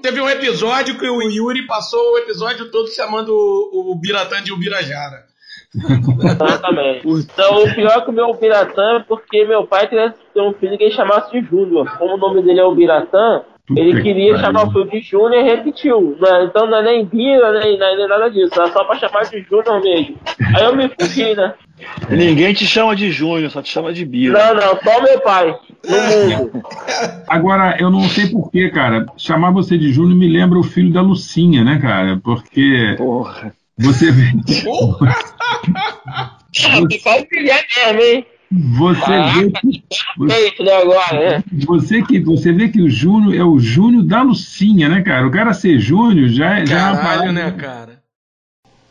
teve um episódio que o Yuri passou o episódio todo chamando o, o Biratã de Ubirajara. Exatamente. Então, o pior que o meu Biratã é porque meu pai queria ter um filho que ele chamasse de Júnior. Como o nome dele é o Biratã, ele queria chamar o filho de Júnior e repetiu. Né? Então não é nem Bira, nem, nem nada disso. É só pra chamar de Júnior mesmo. Aí eu me fugi, né? Ninguém te chama de Júnior, só te chama de Bira. Não, não, só meu pai. No mundo. Agora, eu não sei porquê, cara. Chamar você de Júnior me lembra o filho da Lucinha, né, cara? Porque. Porra. Você vê. Qual filho é mesmo, hein? Você Ah, vê que. Você, né, agora, né? você que você vê que o Júnior é o Júnior da Lucinha, né, cara? O cara ser Júnior já, é- já é Caralho, né, cara?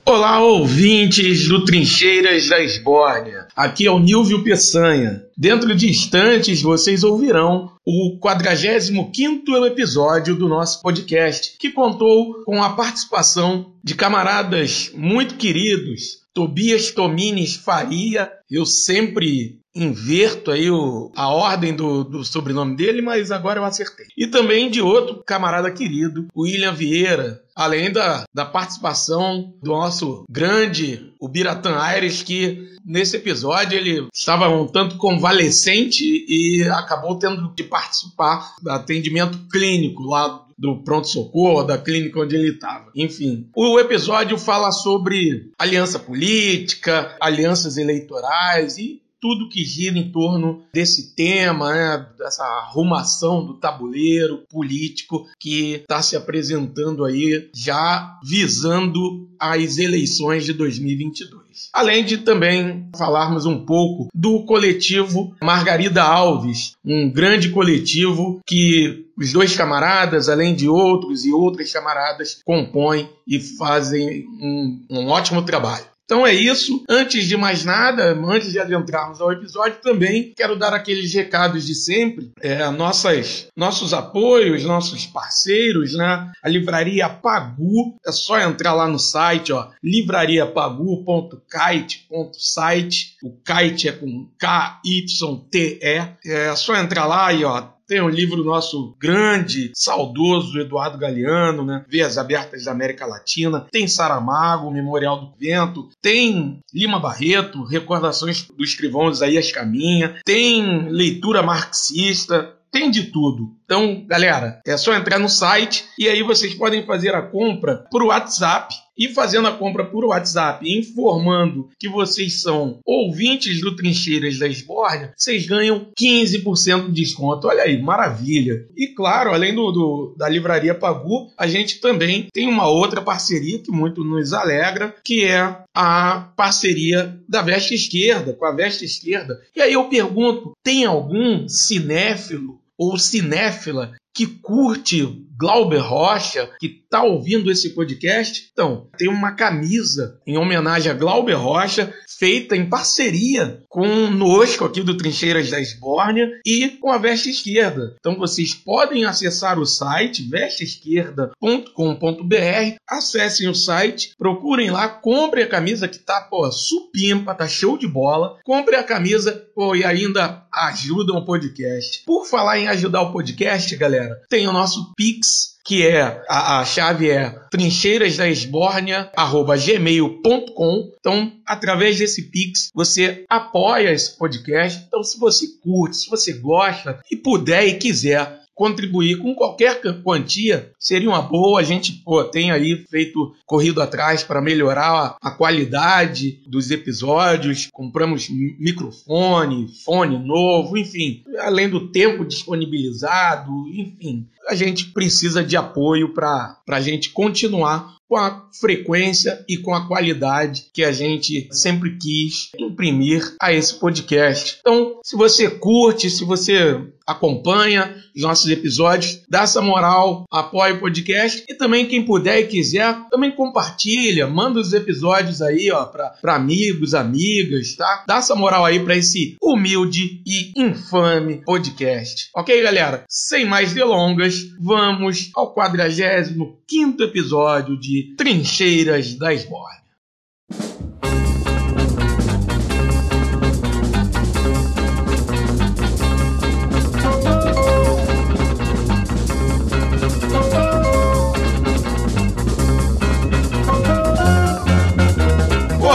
Olá, ouvintes do Trincheiras da Esbórnia. Aqui é o Nilvio Peçanha. Dentro de instantes, vocês ouvirão o 45º episódio do nosso podcast, que contou com a participação de camaradas muito queridos, Tobias Tomines Faria. Eu sempre inverto aí o- a ordem do, do sobrenome dele, mas agora eu acertei. E também de outro camarada querido, William Vieira, além da, da participação do nosso grande, o Biratã Aires, que nesse episódio ele estava um tanto convalescente e acabou tendo de participar do atendimento clínico lá do pronto-socorro, da clínica onde ele estava. Enfim, o episódio fala sobre aliança política, alianças eleitorais e tudo que gira em torno desse tema, né, dessa arrumação do tabuleiro político que está se apresentando aí, já visando as eleições de 2022. Além de também falarmos um pouco do coletivo Margarida Alves, um grande coletivo que os dois camaradas, além de outros e outras camaradas, compõem e fazem um, um ótimo trabalho. Então é isso. Antes de mais nada, antes de adentrarmos ao episódio, também quero dar aqueles recados de sempre. É, nossas, nossos apoios, nossos parceiros, né? A livraria Pagu. É só entrar lá no site, ó, livrariapagu.kite.site. O kite é com K-Y-T-E. É só entrar lá e ó, tem um livro nosso grande, saudoso Eduardo Galeano, né? Veias Abertas da América Latina. Tem Saramago, Memorial do Vento. Tem Lima Barreto, Recordações do Escrivão Isaías Caminha. Tem leitura marxista. Tem de tudo. Então, galera, é só entrar no site e aí vocês podem fazer a compra por WhatsApp. E fazendo a compra por WhatsApp, informando que vocês são ouvintes do Trincheiras da Esbórnia, vocês ganham 15% de desconto. Olha aí, maravilha. E claro, além do, do- da Livraria Pagu, a gente também tem uma outra parceria que muito nos alegra, que é a parceria da Veste Esquerda, com a Veste Esquerda. E aí eu pergunto, tem algum cinéfilo ou cinéfila que curte Glauber Rocha, que está ouvindo esse podcast, então, tem uma camisa em homenagem a Glauber Rocha, feita em parceria conosco aqui do Trincheiras da Esbórnia e com a Veste Esquerda. Então, vocês podem acessar o site vesteesquerda.com.br, acessem o site, procurem lá, comprem a camisa que tá, supimpa, tá show de bola. Compre a camisa, e ainda ajudam o podcast. Por falar em ajudar o podcast, galera, tem o nosso Pix, que é a, a chave é trincheirasdaesbórnia@gmail.com. Então, através desse Pix, você apoia esse podcast. Então, se você curte, se você gosta e puder e quiser contribuir com qualquer quantia seria uma boa. A gente pô, tem aí feito corrido atrás para melhorar a, a qualidade dos episódios. Compramos mi- microfone, fone novo, enfim, além do tempo disponibilizado, enfim, a gente precisa de apoio para a gente continuar com a frequência e com a qualidade que a gente sempre quis imprimir a esse podcast. Então, se você curte, se você acompanha os nossos episódios, dá essa moral, apoia o podcast e também quem puder e quiser, também compartilha, manda os episódios aí, ó, para amigos, amigas, tá? Dá essa moral aí para esse humilde e infame podcast. OK, galera? Sem mais delongas, vamos ao 45º episódio de Trincheiras da Esbórnia.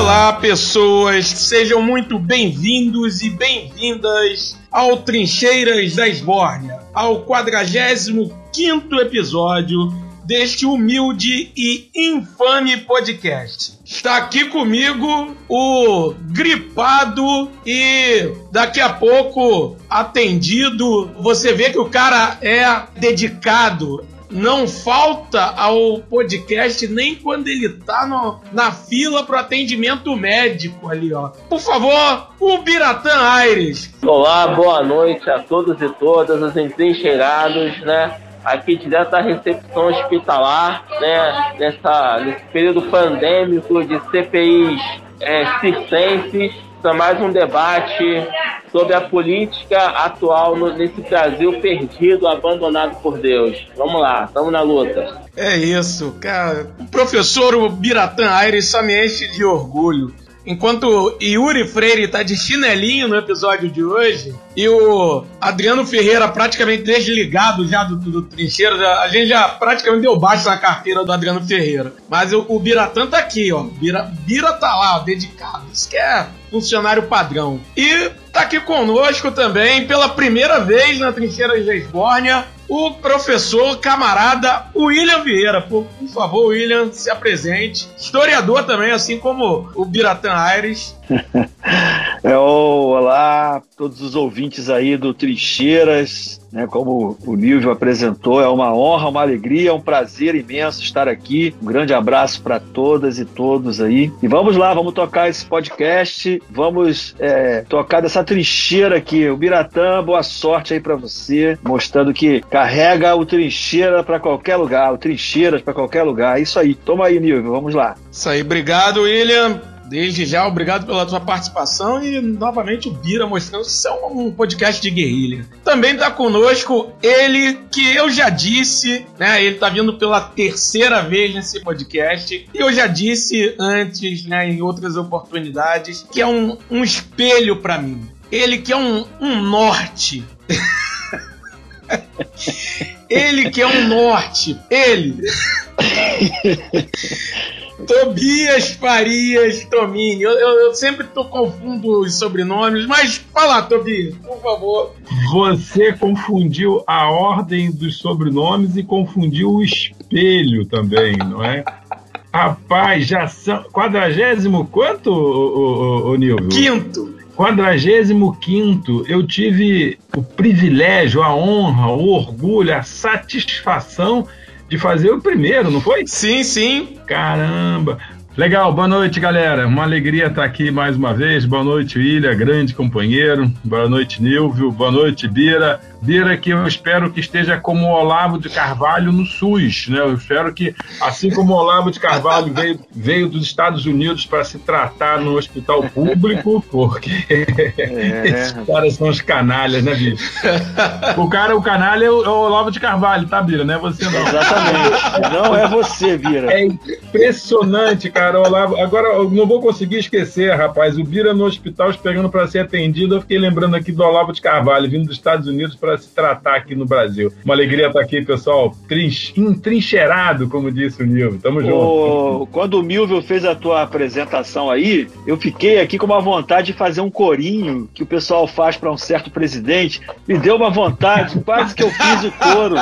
Olá, pessoas, sejam muito bem-vindos e bem-vindas ao Trincheiras da Esbórnia, ao 45 episódio deste humilde e infame podcast. Está aqui comigo o gripado e daqui a pouco atendido. Você vê que o cara é dedicado, não falta ao podcast nem quando ele tá no, na fila pro atendimento médico ali, ó. Por favor, o Biratã Aires. Olá, boa noite a todos e todas, os entrincheirados, né? Aqui direto da recepção hospitalar, né? Nessa, nesse período pandêmico de CPIs é, circenses, para mais um debate sobre a política atual nesse Brasil perdido, abandonado por Deus. Vamos lá, estamos na luta. É isso, cara. O professor Biratã Aires só me enche de orgulho. Enquanto Yuri Freire tá de chinelinho no episódio de hoje, e o Adriano Ferreira praticamente desligado já do, do trincheiro, já, a gente já praticamente deu baixo na carteira do Adriano Ferreira. Mas o, o Biratã tá aqui, ó. Bira, Bira tá lá, ó, dedicado. Isso que é funcionário padrão. E tá aqui conosco também, pela primeira vez na Trincheira de Esbórnia, o professor camarada William Vieira. Por, por, favor, William, se apresente. Historiador também, assim como o Biratã Aires. é, olá, todos os ouvintes aí do Trincheiras. Né, como o Nilvio apresentou, é uma honra, uma alegria, é um prazer imenso estar aqui. Um grande abraço para todas e todos aí. E vamos lá, vamos tocar esse podcast, vamos é, tocar dessa trincheira aqui. O Biratã, boa sorte aí para você, mostrando que carrega o trincheira para qualquer lugar, o trincheiras para qualquer lugar. Isso aí, toma aí, Nilvio, vamos lá. Isso aí, obrigado, William. Desde já, obrigado pela tua participação e novamente o Bira mostrando que isso é um podcast de guerrilha. Também está conosco ele que eu já disse, né? Ele está vindo pela terceira vez nesse podcast e eu já disse antes, né, em outras oportunidades, que é um, um espelho para mim. Ele que é um, um norte. ele que é um norte. Ele. Tobias Farias Tomini. Eu, eu, eu, sempre tô confundo os sobrenomes, mas fala, Tobias, por favor. Você confundiu a ordem dos sobrenomes e confundiu o espelho também, não é? Rapaz, já são. Quadragésimo quanto, o, o, o Nilvio? Quinto. Quadragésimo quinto, eu tive o privilégio, a honra, o orgulho, a satisfação de fazer o primeiro, não foi? Sim, sim. Caramba! Legal, boa noite, galera. Uma alegria estar aqui mais uma vez. Boa noite, William, grande companheiro. Boa noite, Nilvio. Boa noite, Bira. Que eu espero que esteja como o Olavo de Carvalho no SUS, né? Eu espero que, assim como o Olavo de Carvalho veio, veio dos Estados Unidos para se tratar no hospital público, porque é. esses caras são os canalhas, né, bicho? O cara, o canalha é o, é o Olavo de Carvalho, tá, Bira? Não é você, não. Exatamente. Não é você, Bira. É impressionante, cara. O Olavo... Agora, eu não vou conseguir esquecer, rapaz. O Bira no hospital esperando para ser atendido. Eu fiquei lembrando aqui do Olavo de Carvalho, vindo dos Estados Unidos para se tratar aqui no Brasil. Uma alegria estar aqui, pessoal, entrincheirado, como disse o Nilvio. Tamo junto. O... Quando o Milvio fez a tua apresentação aí, eu fiquei aqui com uma vontade de fazer um corinho que o pessoal faz para um certo presidente. Me deu uma vontade, quase que eu fiz o coro.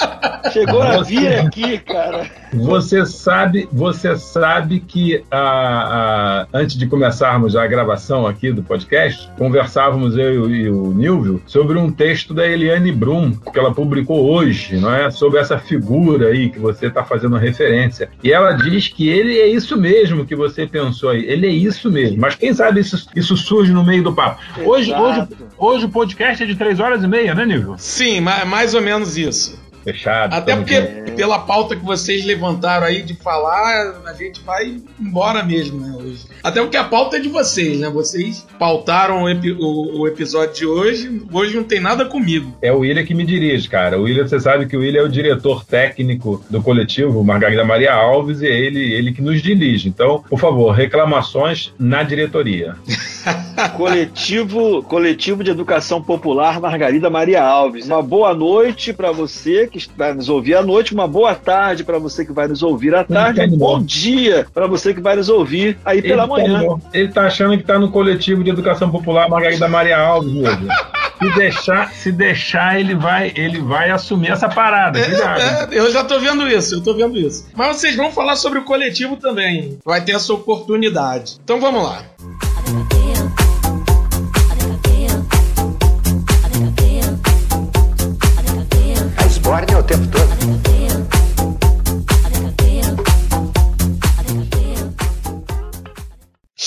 Chegou a vir aqui, cara. Você sabe, você sabe que a, a, antes de começarmos a gravação aqui do podcast, conversávamos eu e o Nilvio sobre um texto da Eliane Brum, que ela publicou hoje, não é? Sobre essa figura aí que você está fazendo referência. E ela diz que ele é isso mesmo que você pensou aí. Ele é isso mesmo. Mas quem sabe isso, isso surge no meio do papo. Hoje, hoje, hoje o podcast é de três horas e meia, né, Nilvio? Sim, mais ou menos isso. Fechado. Até porque, é... pela pauta que vocês levantaram aí de falar, a gente vai embora mesmo, né, hoje. Até porque a pauta é de vocês, né? Vocês pautaram o, epi o, o, episódio de hoje. Hoje não tem nada comigo. É o William que me dirige, cara. O William, você sabe que o William é o diretor técnico do coletivo Margarida Maria Alves e é ele, ele que nos dirige. Então, por favor, reclamações na diretoria. coletivo, coletivo de Educação Popular Margarida Maria Alves. Uma boa noite para você que vai nos ouvir à noite, uma boa tarde para você que vai nos ouvir à tarde, um bom dia para você que vai nos ouvir aí pela ele manhã. Tá ele tá achando que tá no coletivo de Educação Popular Margarida Maria Alves, meu Se deixar, se deixar ele vai, ele vai assumir essa parada. É, é, eu já tô vendo isso, eu tô vendo isso. Mas vocês vão falar sobre o coletivo também. Vai ter essa oportunidade. Então vamos lá.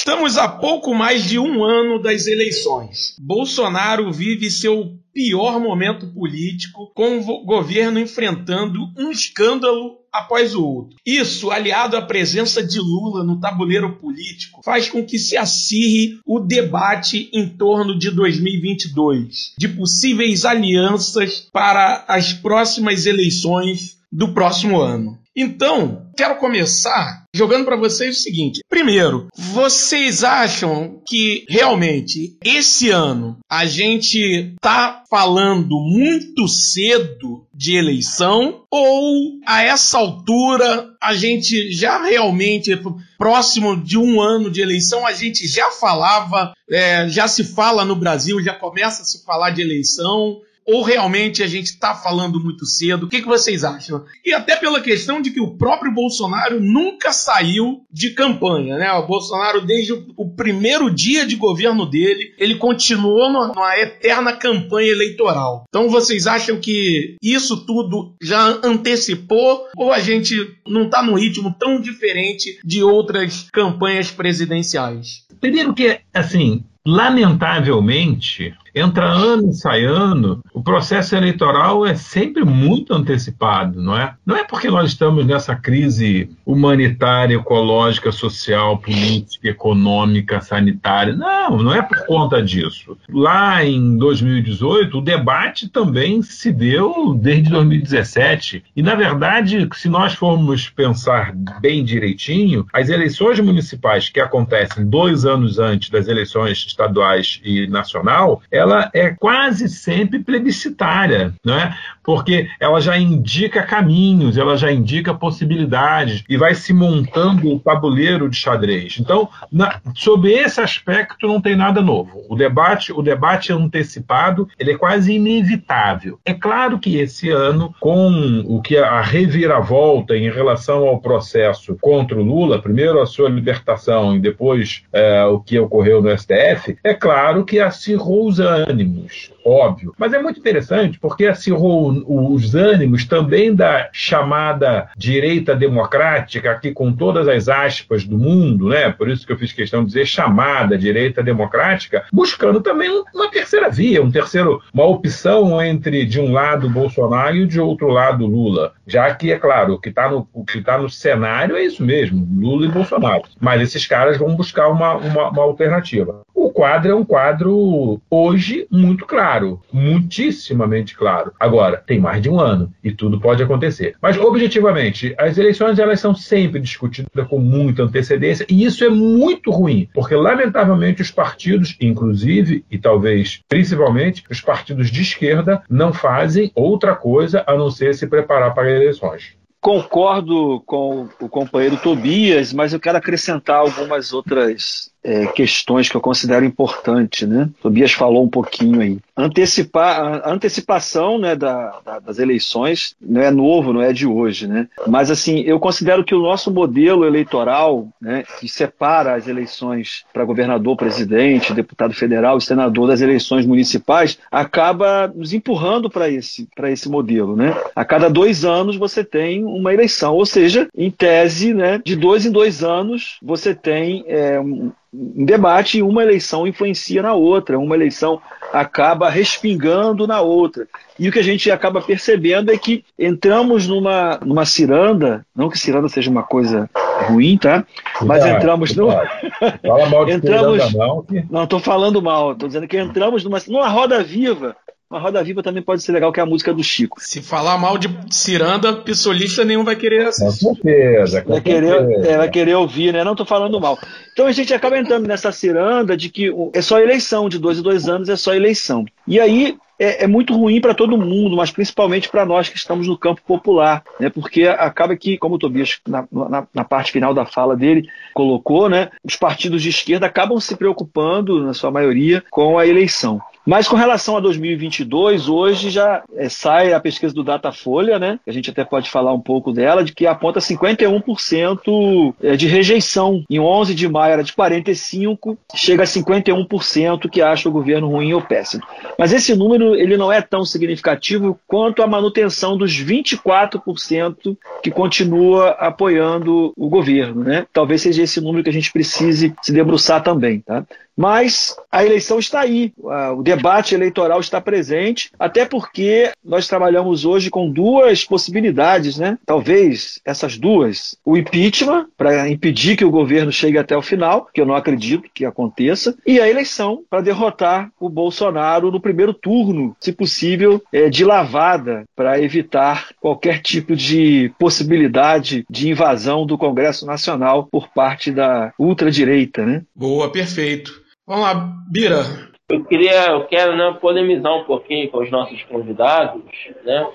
Estamos a pouco mais de um ano das eleições. Bolsonaro vive seu pior momento político, com o governo enfrentando um escândalo após o outro. Isso, aliado à presença de Lula no tabuleiro político, faz com que se acirre o debate em torno de 2022, de possíveis alianças para as próximas eleições do próximo ano. Então, quero começar jogando para vocês o seguinte: primeiro, vocês acham que realmente esse ano a gente tá falando muito cedo de eleição? Ou a essa altura a gente já realmente próximo de um ano de eleição a gente já falava, é, já se fala no Brasil, já começa a se falar de eleição ou realmente a gente está falando muito cedo? O que, que vocês acham? E até pela questão de que o próprio Bolsonaro nunca saiu de campanha, né? O Bolsonaro, desde o primeiro dia de governo dele, ele continuou numa eterna campanha eleitoral. Então vocês acham que isso tudo já antecipou ou a gente não está num ritmo tão diferente de outras campanhas presidenciais? Primeiro que, assim, lamentavelmente, entra ano e sai ano, o processo eleitoral é sempre muito antecipado, não é? Não é porque nós estamos nessa crise humanitária, ecológica, social, política, econômica, sanitária. Não, não é por conta disso. Lá em 2018, o debate também se deu desde 2017. E, na verdade, se nós formos pensar bem direitinho, as eleições municipais que acontecem dois anos antes das eleições estaduais e nacional, ela é quase sempre plebiscitária, né? Porque ela já indica caminhos, ela já indica possibilidades e vai se montando o tabuleiro de xadrez. Então, na, sobre esse aspecto não tem nada novo. O debate, o debate antecipado, ele é quase inevitável. É claro que esse ano, com o que a reviravolta em relação ao processo contra o Lula, primeiro a sua libertação e depois é, o que ocorreu no STF, é claro que acirrou os ânimos, óbvio. Mas é muito interessante porque acirrou os ânimos também da chamada direita democrática, aqui com todas as aspas do mundo, né? Por isso que eu fiz questão de dizer chamada direita democrática, buscando também uma terceira via, um terceiro, uma opção entre de um lado Bolsonaro e de outro lado Lula. Já que, é claro, o que está no, que tá no cenário é isso mesmo, Lula e Bolsonaro. Mas esses caras vão buscar uma, uma, uma alternativa. O quadro é um quadro hoje muito claro, muitíssimamente claro. Agora, tem mais de um ano e tudo pode acontecer. Mas objetivamente, as eleições elas são sempre discutidas com muita antecedência e isso é muito ruim, porque lamentavelmente os partidos, inclusive e talvez principalmente os partidos de esquerda, não fazem outra coisa a não ser se preparar para eleições. Concordo com o companheiro Tobias, mas eu quero acrescentar algumas outras é, questões que eu considero importantes, né? Tobias falou um pouquinho aí. Antecipar, a antecipação né, da, da, das eleições não é novo, não é de hoje, né? Mas assim, eu considero que o nosso modelo eleitoral, né, que separa as eleições para governador, presidente, deputado federal e senador das eleições municipais, acaba nos empurrando para esse, esse modelo, né? A cada dois anos você tem uma eleição, ou seja, em tese, né, de dois em dois anos você tem é, um, um debate uma eleição influencia na outra, uma eleição acaba respingando na outra. E o que a gente acaba percebendo é que entramos numa, numa ciranda, não que ciranda seja uma coisa ruim, tá? Mas entramos no. Fala mal de entramos... não. Que... Não, estou falando mal, estou dizendo que entramos numa, numa roda viva Mas Roda Viva também pode ser legal, que é a música do Chico. Se falar mal de ciranda, pissolista nenhum vai querer assistir. Com certeza, com vai, querer, é, vai querer ouvir, né? Não tô falando mal. Então a gente acaba entrando nessa ciranda de que é só eleição, de dois em dois anos é só eleição. E aí é, é muito ruim para todo mundo, mas principalmente para nós que estamos no campo popular, né? porque acaba que, como o Tobias, na, na, na, parte final da fala dele, colocou, né? os partidos de esquerda acabam se preocupando, na sua maioria, com a eleição. Mas com relação a 2022, hoje já é, sai a pesquisa do Datafolha, né? A gente até pode falar um pouco dela, de que aponta 51% é, de rejeição. Em 11 de maio era de 45, chega a 51% que acha o governo ruim ou péssimo. Mas esse número ele não é tão significativo quanto a manutenção dos 24% que continua apoiando o governo, né? Talvez seja esse número que a gente precise se debruçar também, tá? Mas a eleição está aí, o debate eleitoral está presente, até porque nós trabalhamos hoje com duas possibilidades, né? Talvez essas duas: o impeachment, para impedir que o governo chegue até o final, que eu não acredito que aconteça, e a eleição, para derrotar o Bolsonaro no primeiro turno, se possível, é, de lavada, para evitar qualquer tipo de possibilidade de invasão do Congresso Nacional por parte da ultradireita, né? Boa, perfeito. Vamos lá, Bira. Eu queria, eu quero né, polemizar um pouquinho com os nossos convidados, né?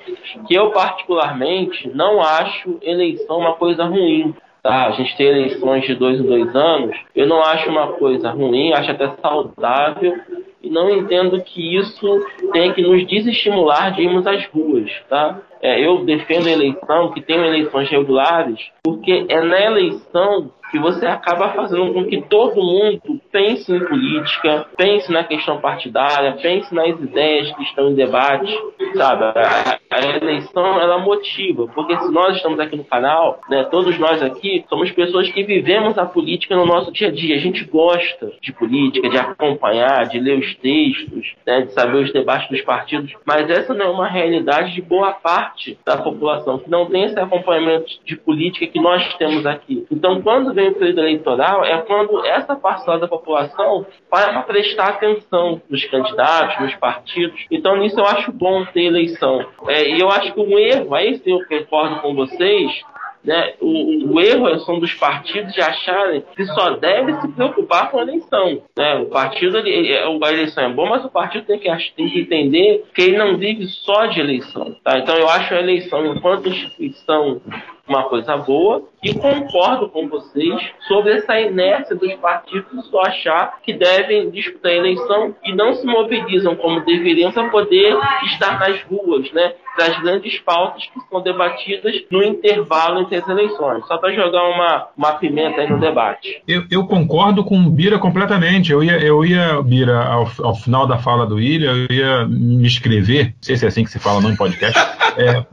Que eu particularmente não acho eleição uma coisa ruim. Tá? A gente tem eleições de dois em dois anos. Eu não acho uma coisa ruim, acho até saudável e não entendo que isso tem que nos desestimular de irmos às ruas, tá? É, eu defendo a eleição, que tenham eleições regulares, porque é na eleição que você acaba fazendo com que todo mundo pense em política, pense na questão partidária, pense nas ideias que estão em debate, sabe? A, a eleição ela motiva, porque se nós estamos aqui no canal, né, todos nós aqui somos pessoas que vivemos a política no nosso dia a dia. A gente gosta de política, de acompanhar, de ler os textos, né, de saber os debates dos partidos, mas essa não é uma realidade de boa parte da população que não tem esse acompanhamento de política que nós temos aqui. Então, quando vem o período eleitoral, é quando essa parcela da população para prestar atenção nos candidatos, nos partidos. Então, nisso eu acho bom ter eleição. É, e eu acho que um erro, aí sim eu concordo com vocês, né, o, o, erro são dos partidos de acharem que só deve se preocupar com a eleição. Né? O partido, ele, é, a eleição é bom, mas o partido tem que, tem que entender que ele não vive só de eleição. Tá? Então eu acho a eleição, enquanto instituição uma coisa boa e concordo com vocês sobre essa inércia dos partidos só achar que devem disputar a eleição e não se mobilizam como deveriam para poder estar nas ruas, né? Das grandes pautas que são debatidas no intervalo entre as eleições. Só para jogar uma, uma pimenta aí no debate. Eu, eu, concordo com o Bira completamente. Eu ia, eu ia Bira, ao, ao final da fala do William, eu ia me inscrever, não sei se é assim que se fala no podcast, é,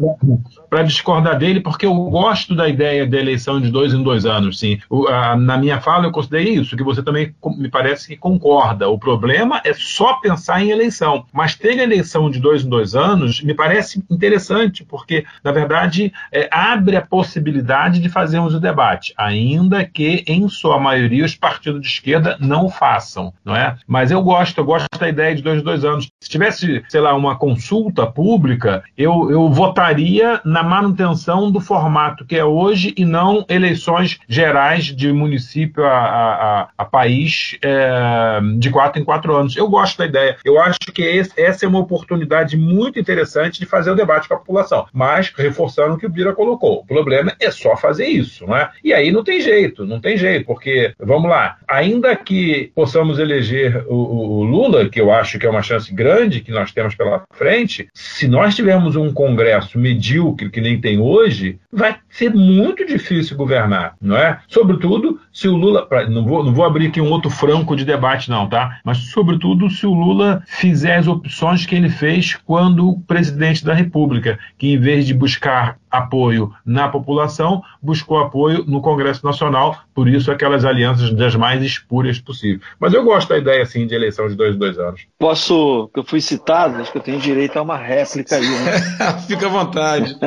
para discordar dele, porque eu gosto da ideia da eleição de dois em dois anos, sim. O, a, na minha fala eu considerei isso, que você também me parece que concorda. O problema é só pensar em eleição. Mas ter eleição de dois em dois anos me parece interessante, porque, na verdade, é, abre a possibilidade de fazermos o debate, ainda que, em sua maioria, os partidos de esquerda não o façam, não é? Mas eu gosto, eu gosto da ideia de dois em dois anos. Se tivesse, sei lá, uma consulta pública, eu, eu votaria na manutenção do formato que é hoje e não eleições gerais de município a, a, a país é, de quatro em quatro anos. Eu gosto da ideia. Eu acho que esse, essa é uma oportunidade muito interessante de fazer o debate com a população. Mas, reforçando o que o Bira colocou, o problema é só fazer isso, não é? E aí não tem jeito, não tem jeito, porque, vamos lá, ainda que possamos eleger o, o Lula, que eu acho que é uma chance grande que nós temos pela frente, se nós tivermos um Congresso medíocre que nem tem hoje, vai ser muito difícil governar, não é? Sobretudo se o Lula. Não vou, não vou abrir aqui um outro franco de debate, não, tá? Mas, sobretudo, se o Lula fizer as opções que ele fez quando presidente da República, que em vez de buscar apoio na população, buscou apoio no Congresso Nacional, por isso aquelas alianças das mais espúrias possíveis. Mas eu gosto da ideia, assim, de eleição de dois, dois anos. Posso, que eu fui citado, acho que eu tenho direito a uma réplica aí, né? Fica à vontade.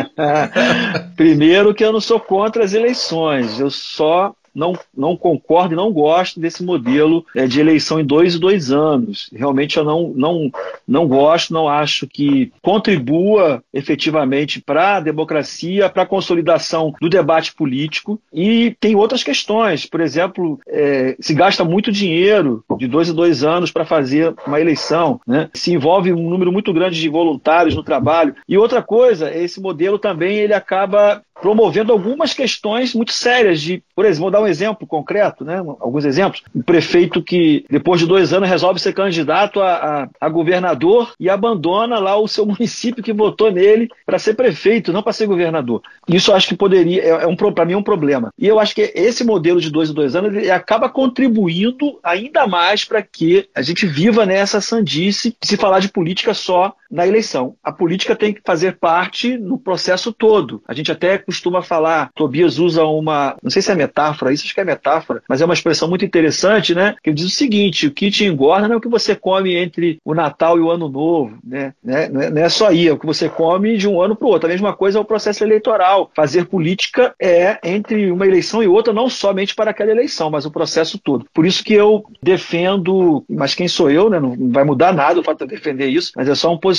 Primeiro que eu não sou contra as eleições, eu só não, não concordo e não gosto desse modelo é, de eleição em dois e dois anos. Realmente eu não, não, não gosto, não acho que contribua efetivamente para a democracia, para a consolidação do debate político. E tem outras questões. Por exemplo, é, se gasta muito dinheiro de dois em dois anos para fazer uma eleição, né? se envolve um número muito grande de voluntários no trabalho. E outra coisa, esse modelo também ele acaba promovendo algumas questões muito sérias de, por exemplo, vou dar um exemplo concreto, né? Alguns exemplos. Um prefeito que depois de dois anos resolve ser candidato a, a, a governador e abandona lá o seu município que votou nele para ser prefeito, não para ser governador. Isso acho que poderia é, é um para mim é um problema. E eu acho que esse modelo de dois e dois anos ele acaba contribuindo ainda mais para que a gente viva nessa sandice de se falar de política só na eleição. A política tem que fazer parte no processo todo. A gente até costuma falar, Tobias usa uma, não sei se é metáfora, isso acho que é metáfora, mas é uma expressão muito interessante, né? Que ele diz o seguinte: o que te engorda não é o que você come entre o Natal e o Ano Novo, né? né? Não, é, não é só aí, é o que você come de um ano para o outro. A mesma coisa é o processo eleitoral. Fazer política é entre uma eleição e outra, não somente para aquela eleição, mas o processo todo. Por isso que eu defendo, mas quem sou eu, né? Não vai mudar nada o fato de eu defender isso, mas é só um posicionamento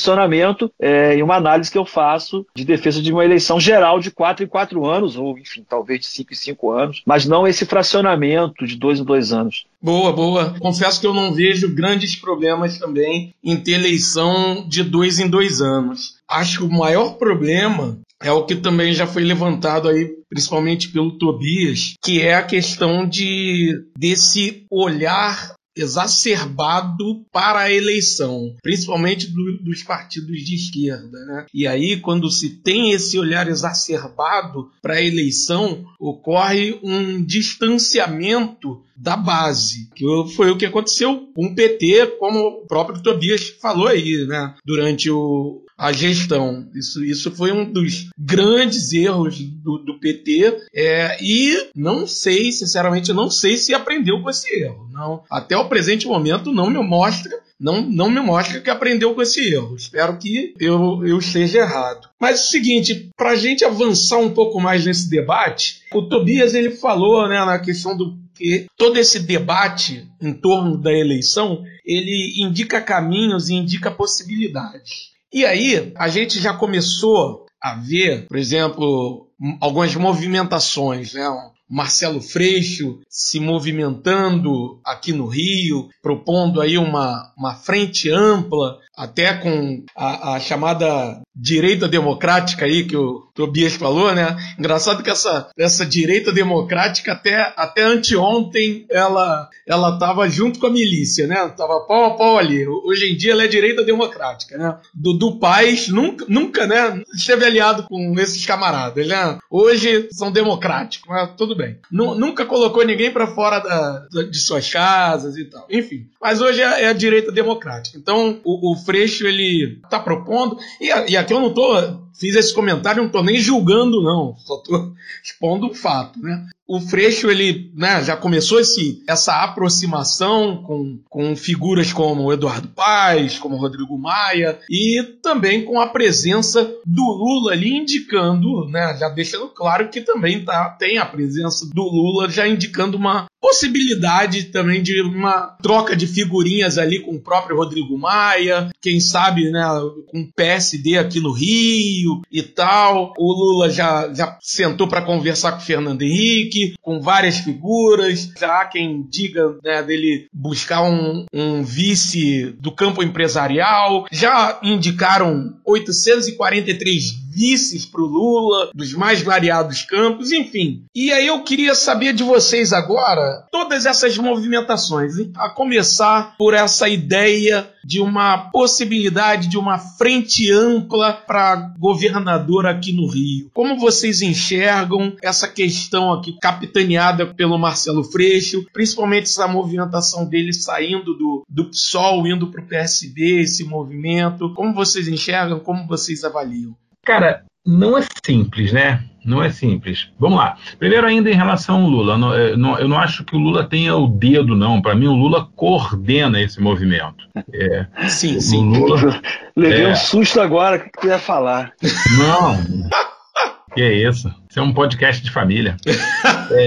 é, e uma análise que eu faço de defesa de uma eleição geral de quatro quatro em quatro anos, ou enfim, talvez de cinco em cinco anos, mas não esse fracionamento de dois em dois anos. Boa, boa. Confesso que eu não vejo grandes problemas também em ter eleição de dois em dois anos. Acho que o maior problema é o que também já foi levantado aí, principalmente pelo Tobias, que é a questão de desse olhar exacerbado para a eleição, principalmente do, dos partidos de esquerda. Né? E aí, quando se tem esse olhar exacerbado para a eleição, ocorre um distanciamento da base, que foi o que aconteceu com o PT, como o próprio Tobias falou aí, né, durante o, a gestão. Isso, isso foi um dos grandes erros do, do PT é, e não sei, sinceramente, não sei se aprendeu com esse erro. Não, até o presente momento não me mostra não, não me mostra que aprendeu com esse erro. Espero que eu, eu esteja errado. Mas é o seguinte, para a gente avançar um pouco mais nesse debate, o Tobias ele falou né, na questão do que todo esse debate em torno da eleição ele indica caminhos e indica possibilidades. E aí a gente já começou a ver, por exemplo, algumas movimentações, né? Marcelo Freixo se movimentando aqui no Rio, propondo aí uma, uma frente ampla, até com a, a chamada direita democrática aí que o Tobias falou, né? Engraçado que essa, essa direita democrática até, até anteontem ela ela estava junto com a milícia, né? Tava pau a pau ali. Hoje em dia ela é direita democrática, né? Dudu Paz nunca, nunca né, esteve aliado com esses camaradas, né? Hoje são democráticos, mas tudo bem. nunca colocou ninguém para fora da, de suas casas e tal. Enfim, mas hoje é, é a direita democrática. Então o, o Freixo ele está propondo e, e aqui eu não tô fiz esse comentário, não estou nem julgando, não, só estou expondo um fato. Né? O Freixo ele né, já começou esse, essa aproximação com, com figuras como Eduardo Paes, como Rodrigo Maia, e também com a presença do Lula ali indicando, né, já deixando claro que também tá, tem a presença do Lula já indicando uma possibilidade também de uma troca de figurinhas ali com o próprio Rodrigo Maia, quem sabe né, com o PSD aqui no Rio e tal. O Lula já, já sentou para conversar com o Fernando Henrique, com várias figuras. Há quem diga né, dele buscar um, um vice do campo empresarial. Já indicaram 843 vices para o Lula, dos mais variados campos, enfim. E aí eu queria saber de vocês agora todas essas movimentações, a começar por essa ideia de uma possibilidade de uma frente ampla para governador aqui no Rio. Como vocês enxergam essa questão aqui capitaneada pelo Marcelo Freixo, principalmente essa movimentação dele saindo do, do PSOL, indo para o PSB, esse movimento? Como vocês enxergam? Como vocês avaliam? Cara, não é simples, né? Não é simples. Vamos lá. Primeiro, ainda em relação ao Lula, é, eu não acho que o Lula tenha o dedo, não. Para mim, o Lula coordena esse movimento. É, sim, sim. Lula, Levei é... um susto agora. O que tu ia falar? Não. Que é isso? Isso é um podcast de família. É,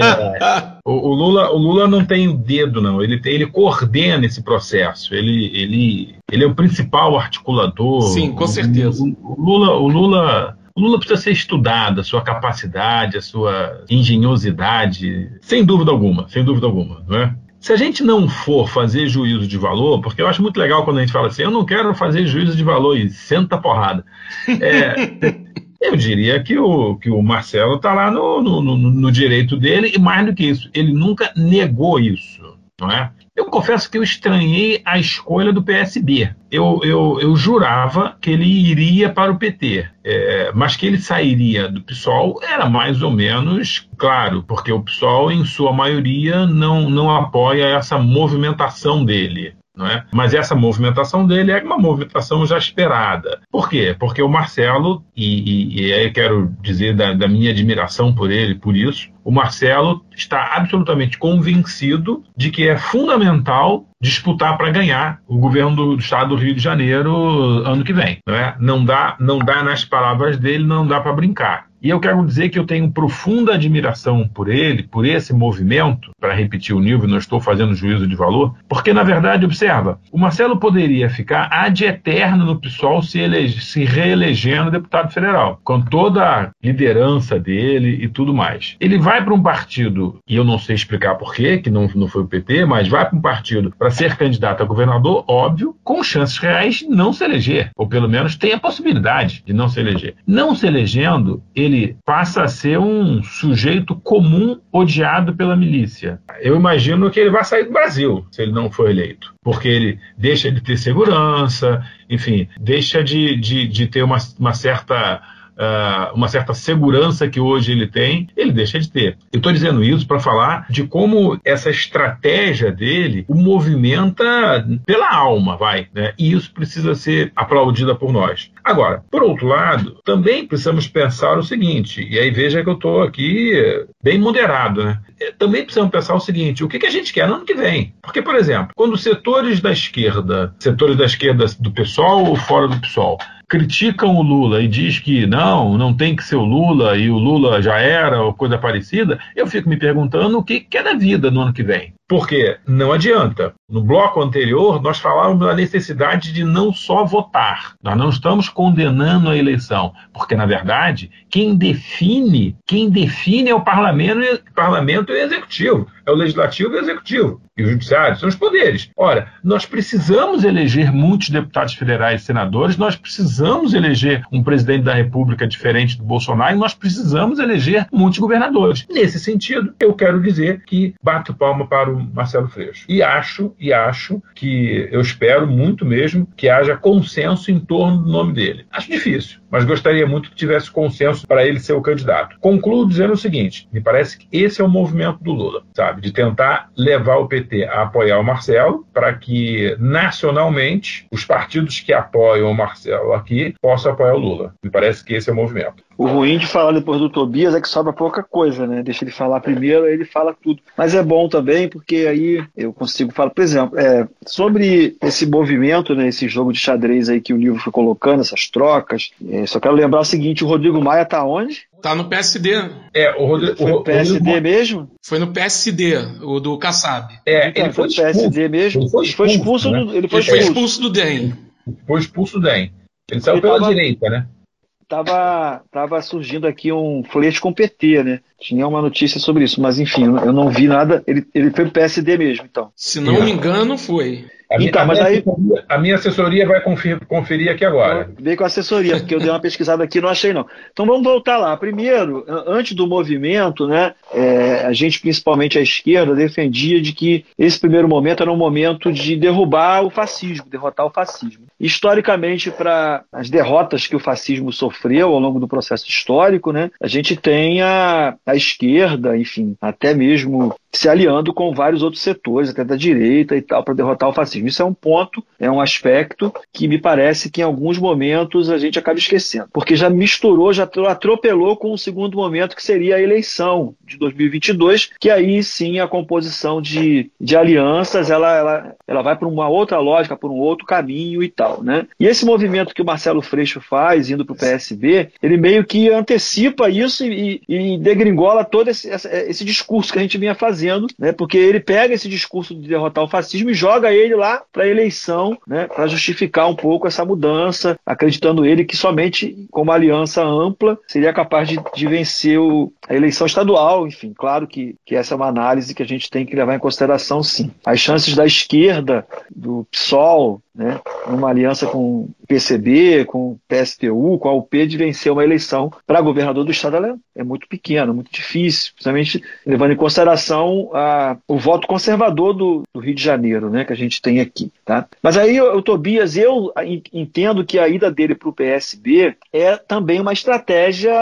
o, o, Lula, o Lula não tem o dedo, não. Ele, ele coordena esse processo. Ele, ele, ele é o principal articulador. Sim, com certeza. O, o Lula, o Lula o Lula precisa ser estudado, a sua capacidade, a sua engenhosidade, sem dúvida alguma, sem dúvida alguma, não é? Se a gente não for fazer juízo de valor, porque eu acho muito legal quando a gente fala assim, eu não quero fazer juízo de valor e senta porrada. É, eu diria que o, que o Marcelo está lá no, no, no, no direito dele, e mais do que isso, ele nunca negou isso, é? Eu confesso que eu estranhei a escolha do PSB. Eu, eu, eu jurava que ele iria para o PT, é, mas que ele sairia do PSOL era mais ou menos claro, porque o PSOL, em sua maioria, não, não apoia essa movimentação dele. É? Mas essa movimentação dele é uma movimentação já esperada. Por quê? Porque o Marcelo, e, e, e aí quero dizer da, da minha admiração por ele, por isso, o Marcelo está absolutamente convencido de que é fundamental disputar para ganhar o governo do estado do Rio de Janeiro ano que vem. Não, é? não dá, não dá nas palavras dele, não dá para brincar. E eu quero dizer que eu tenho profunda admiração por ele, por esse movimento, para repetir o nível, não estou fazendo juízo de valor, porque, na verdade, observa, o Marcelo poderia ficar ad eterno no PSOL se, elege, se reelegendo deputado federal, com toda a liderança dele e tudo mais. Ele vai para um partido, e eu não sei explicar porquê, que não, não foi o PT, mas vai para um partido para ser candidato a governador, óbvio, com chances reais de não se eleger, ou pelo menos tem a possibilidade de não se eleger. Não se elegendo, ele ele passa a ser um sujeito comum odiado pela milícia. Eu imagino que ele vai sair do Brasil se ele não for eleito, porque ele deixa de ter segurança, enfim, deixa de, de, de ter uma, uma certa uh, uma certa segurança que hoje ele tem, ele deixa de ter. Eu estou dizendo isso para falar de como essa estratégia dele o movimenta pela alma, vai, né? E isso precisa ser aplaudida por nós. Agora, por outro lado, também precisamos pensar o seguinte, e aí veja que eu estou aqui bem moderado, né? Também precisamos pensar o seguinte: o que, que a gente quer no ano que vem? Porque, por exemplo, quando setores da esquerda, setores da esquerda do PSOL ou fora do PSOL, criticam o Lula e diz que não, não tem que ser o Lula e o Lula já era ou coisa parecida, eu fico me perguntando o que, que é da vida no ano que vem. Porque não adianta. No bloco anterior, nós falávamos da necessidade de não só votar. Nós não estamos condenando a eleição, porque, na verdade, quem define, quem define é o parlamento, parlamento e o executivo. É o legislativo e o executivo. E o judiciário são os poderes. Ora, nós precisamos eleger muitos deputados federais e senadores, nós precisamos eleger um presidente da República diferente do Bolsonaro e nós precisamos eleger muitos governadores. Nesse sentido, eu quero dizer que bato palma para o Marcelo Freixo. E acho, e acho que eu espero muito mesmo que haja consenso em torno do nome dele. Acho difícil, mas gostaria muito que tivesse consenso para ele ser o candidato. Concluo dizendo o seguinte: me parece que esse é o movimento do Lula, sabe? De tentar levar o PT a apoiar o Marcelo, para que nacionalmente os partidos que apoiam o Marcelo aqui possam apoiar o Lula. Me parece que esse é o movimento. O ruim de falar depois do Tobias é que sobra pouca coisa, né? Deixa ele falar primeiro, aí ele fala tudo. Mas é bom também, porque aí eu consigo falar, por exemplo, é, sobre esse movimento, né, esse jogo de xadrez aí que o livro foi colocando, essas trocas. É, só quero lembrar o seguinte: o Rodrigo Maia tá onde? Tá no PSD. É, o Rodrigo. Foi no PSD Rodrigo... mesmo? Foi no PSD, o do Kassab. É, então, ele foi no PSD mesmo. Ele foi expulso, ele foi expulso, né? do, ele foi expulso. expulso do DEM. Foi expulso do DEM. Ele saiu ele pela tava... direita, né? Tava, tava surgindo aqui um flerte com PT, né? Tinha uma notícia sobre isso, mas enfim, eu não vi nada. Ele, ele foi pro PSD mesmo, então. Se não me engano, foi. A minha, então, minha aí, a minha assessoria vai conferir, conferir aqui agora. Veio com a assessoria, porque eu dei uma pesquisada aqui e não achei, não. Então vamos voltar lá. Primeiro, antes do movimento, né, é, a gente, principalmente a esquerda, defendia de que esse primeiro momento era um momento de derrubar o fascismo, derrotar o fascismo. Historicamente, para as derrotas que o fascismo sofreu ao longo do processo histórico, né, a gente tem a, a esquerda, enfim, até mesmo se aliando com vários outros setores, até da direita e tal, para derrotar o fascismo. Isso é um ponto, é um aspecto que me parece que em alguns momentos a gente acaba esquecendo, porque já misturou, já atropelou com o segundo momento que seria a eleição de 2022, que aí sim a composição de, de alianças ela, ela, ela vai para uma outra lógica, por um outro caminho e tal, né? E esse movimento que o Marcelo Freixo faz, indo para o PSB, ele meio que antecipa isso e, e degringola todo esse, esse, discurso que a gente vinha fazendo, né? Porque ele pega esse discurso de derrotar o fascismo e joga ele lá para a eleição, né? Para justificar um pouco essa mudança, acreditando ele que somente com uma aliança ampla seria capaz de, de vencer o, a eleição estadual. Enfim, claro que, que essa é uma análise que a gente tem que levar em consideração, sim. As chances da esquerda, do PSOL, né, numa aliança com o PCB, com o PSTU, com a UP, de vencer uma eleição para governador do estado é, muito pequena, muito difícil, principalmente levando em consideração a, o voto conservador do, do, Rio de Janeiro, né, que a gente tem aqui. Tá? Mas aí, o Tobias, eu entendo que a ida dele para o PSB é também uma estratégia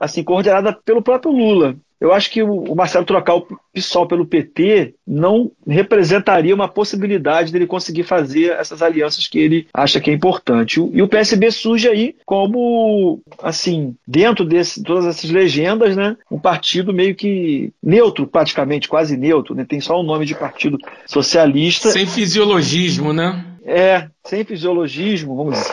assim coordenada pelo próprio Lula. Eu acho que o Marcelo trocar o PSOL pelo PT não representaria uma possibilidade dele conseguir fazer essas alianças que ele acha que é importante. E o PSB surge aí como, assim, dentro de todas essas legendas, né, um partido meio que neutro, praticamente, quase neutro, né, tem só o um nome de partido socialista. Sem fisiologismo, né? É, sem fisiologismo, vamos dizer.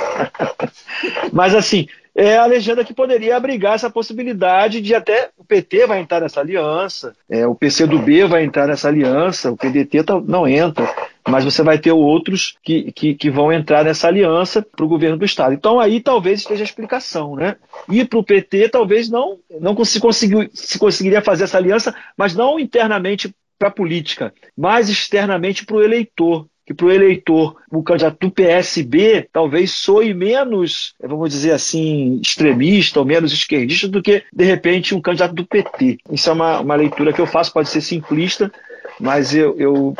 Mas assim, é a legenda que poderia abrigar essa possibilidade de até o PT vai entrar nessa aliança, é, o PCdoB vai entrar nessa aliança, o PDT tá, não entra, mas você vai ter outros que, que, que vão entrar nessa aliança para o governo do Estado. Então aí talvez esteja a explicação. Né? E para o PT talvez não, não se, conseguiu, se conseguiria fazer essa aliança, mas não internamente para a política, mas externamente para o eleitor que para o eleitor o candidato do PSB talvez soe menos, vamos dizer assim, extremista ou menos esquerdista do que, de repente, um candidato do PT. Isso é uma, uma leitura que eu faço, pode ser simplista, mas eu, eu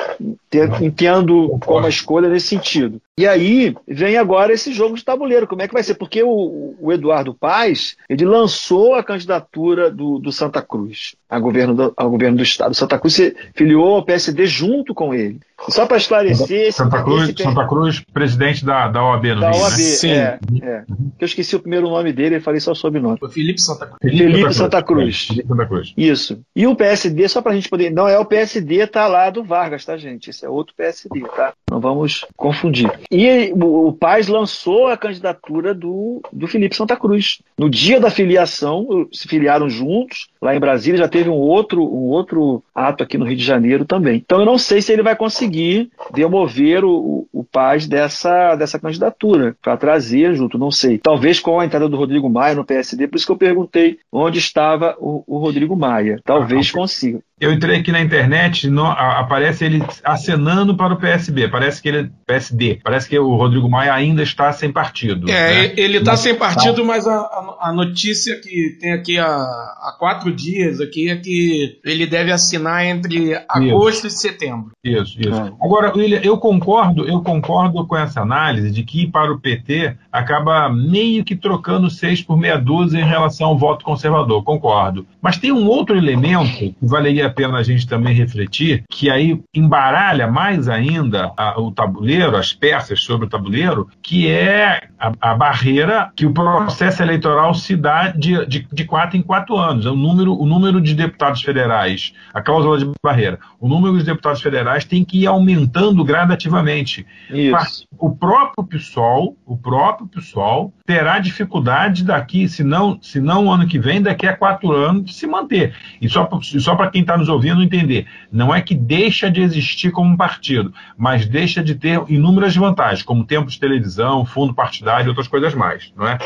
entendo como a escolha nesse sentido. E aí vem agora esse jogo de tabuleiro, como é que vai ser? Porque o, o Eduardo Paes, ele lançou a candidatura do, do Santa Cruz ao governo do, ao governo do Estado. Santa Cruz se filiou ao PSD junto com ele. Só para esclarecer... Santa, Cruz, esse... Santa Cruz, presidente da, da OAB no da Rio, OAB, né? Sim. É, é. Eu esqueci o primeiro nome dele, eu falei só o sobrenome. Foi Felipe Santa Cruz. Felipe, Felipe Santa Cruz. Felipe Santa Cruz. Isso. E o PSD, só para a gente poder... Não é o PSD, tá lá do Vargas, tá, gente? Esse é outro PSD, tá? Não vamos confundir. E o, Paz lançou a candidatura do, do Felipe Santa Cruz. No dia da filiação, se filiaram juntos, lá em Brasília, já teve um outro, um outro ato aqui no Rio de Janeiro também. Então eu não sei se ele vai conseguir demover o, o Paz dessa, dessa candidatura, para trazer junto, não sei. Talvez com a entrada do Rodrigo Maia no PSD, por isso que eu perguntei onde estava o, o Rodrigo Maia. Talvez ah, consiga. Eu entrei aqui na internet, no, a, aparece ele acenando para o PSB. Parece que ele é PSD. Parece que o Rodrigo Maia ainda está sem partido. É, né? ele está sem partido, mas a, a, notícia que tem aqui há, há, quatro dias aqui é que ele deve assinar entre agosto isso. e setembro. Isso, isso. É. Agora, William, eu concordo, eu concordo com essa análise de que para o PT acaba meio que trocando seis por meia dúzia em relação ao voto conservador. Concordo. Mas tem um outro elemento que valeria pena a gente também refletir, que aí embaralha mais ainda a, o tabuleiro, as peças sobre o tabuleiro, que é a, a barreira que o processo eleitoral se dá de, de, de quatro em quatro anos. É o número, o número de deputados federais, a cláusula de barreira. O número de deputados federais tem que ir aumentando gradativamente. Isso. O próprio PSOL, o próprio PSOL terá dificuldade daqui, se não, se não ano que vem, daqui a quatro anos, de se manter. E só, só para quem está nos ouvindo entender, não é que deixa de existir como um partido, mas deixa de ter inúmeras vantagens, como tempo de televisão, fundo partidário e outras coisas mais, não é?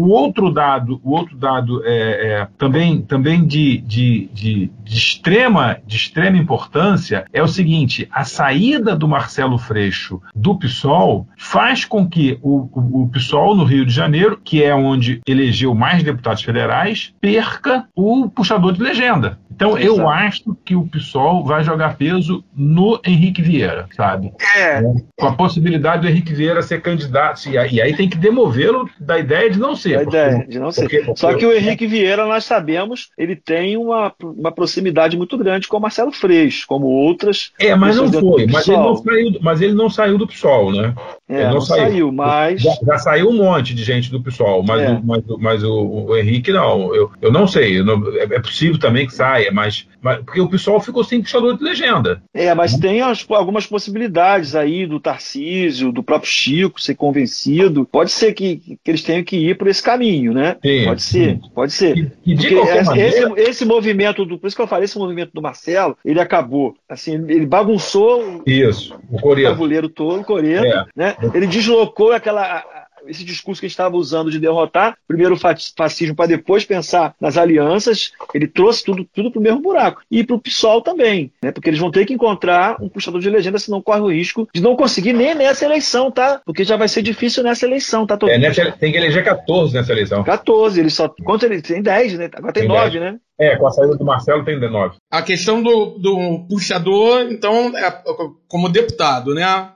O outro dado, o outro dado é, é também, também de, de, de, de, extrema, de extrema importância é o seguinte: a saída do Marcelo Freixo do PSOL faz com que o, o, o PSOL no Rio de Janeiro, que é onde elegeu mais deputados federais, perca o puxador de legenda. Então Exato. eu acho que o PSOL vai jogar peso no Henrique Vieira, sabe? É. Com a possibilidade do Henrique Vieira ser candidato. E aí tem que demovê-lo da ideia de não ser. Da porque, ideia de não ser. Porque, porque, Só que o Henrique Vieira, nós sabemos, ele tem uma, uma proximidade muito grande com o Marcelo Freixo, como outras. É, mas não foi. Mas ele não, saiu, mas ele não saiu do PSOL, né? É, não, não saiu. saiu. mas. Já, já, saiu um monte de gente do PSOL, mas, é. o, mas, mas o, o, Henrique não. Eu, eu não sei. Eu não, é, é possível também que saia, mas, mas, porque o PSOL ficou sem puxador de legenda. É, mas tem as, algumas possibilidades aí do Tarcísio, do próprio Chico ser convencido. Pode ser que, que eles tenham que ir por esse caminho, né? Sim, pode ser, pode ser. E, e esse, maneira... esse, movimento do, por isso que eu falei, esse movimento do Marcelo, ele acabou, assim, ele bagunçou isso, o, o tabuleiro todo, o Coreto, é. né? Ele deslocou aquela esse discurso que a gente estava usando de derrotar primeiro o fascismo para depois pensar nas alianças, ele trouxe tudo, tudo para o mesmo buraco. E para o PSOL também, né? porque eles vão ter que encontrar um puxador de legenda, senão corre o risco de não conseguir nem nessa eleição, tá? Porque já vai ser difícil nessa eleição, tá? É, nessa, tem que eleger 14 nessa eleição. 14, ele só. Quanto ele tem 10, né? Agora tem, tem 9, 10. né? É, com a saída do Marcelo tem 9. A questão do, do puxador, então, é como deputado, né?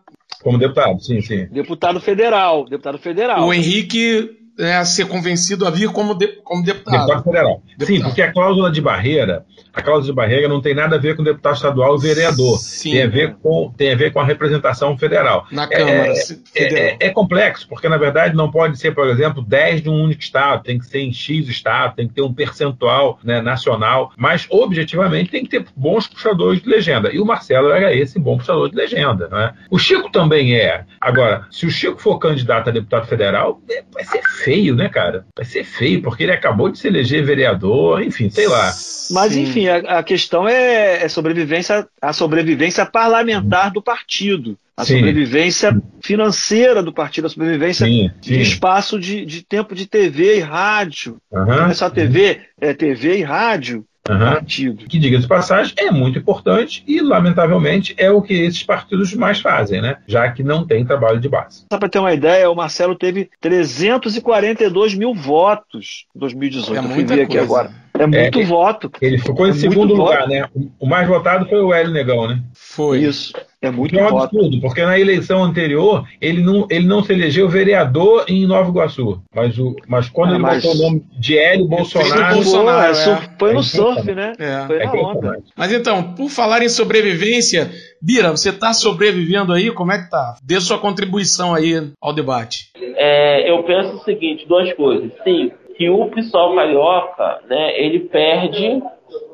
Como deputado, sim, sim. Deputado federal, deputado federal. O Henrique é, ser convencido a vir como, de, como deputado. Deputado federal. Deputado. Sim, porque a cláusula de barreira a cláusula de barreira não tem nada a ver com deputado estadual e vereador. Sim, tem, a ver com, tem a ver com a representação federal. Na Câmara é, é, é, é, complexo, porque na verdade não pode ser, por exemplo, 10 de um único estado, tem que ser em X estado, tem que ter um percentual né, nacional, mas objetivamente tem que ter bons puxadores de legenda. E o Marcelo era esse bom puxador de legenda. Né? O Chico também é. Agora, se o Chico for candidato a deputado federal, é, vai ser feio, né, cara? Vai ser feio, porque ele acabou de se eleger vereador, enfim, sei lá. Mas, Sim. enfim, a, a questão é, é, sobrevivência, a sobrevivência parlamentar do partido, a sim. sobrevivência financeira do partido, a sobrevivência sim, sim. de espaço de, de tempo de TV e rádio. Uhum. Não é só TV, é TV e rádio. Uhum. Partido. Que, diga de passagem, é muito importante e, lamentavelmente, é o que esses partidos mais fazem, né? Já que não tem trabalho de base. Só para ter uma ideia, o Marcelo teve 342 mil votos em 2018. É muita coisa. aqui agora. É muito é, voto. Ele ficou em é segundo lugar, voto. né? O mais votado foi o Hélio Negão, né? Foi. Isso. É muito é um absurdo, porque na eleição anterior ele não, ele não se elegeu vereador em Nova Iguaçu. Mas, o, mas quando ah, ele mas... botou o nome de Hélio Bolsonaro. Bolsonaro é. Foi no é surf, né? É. Foi na onda. Mas então, por falar em sobrevivência, Bira, você está sobrevivendo aí? Como é que tá? Dê sua contribuição aí ao debate. É, eu penso o seguinte, duas coisas. Sim, que o pessoal carioca, né, ele perde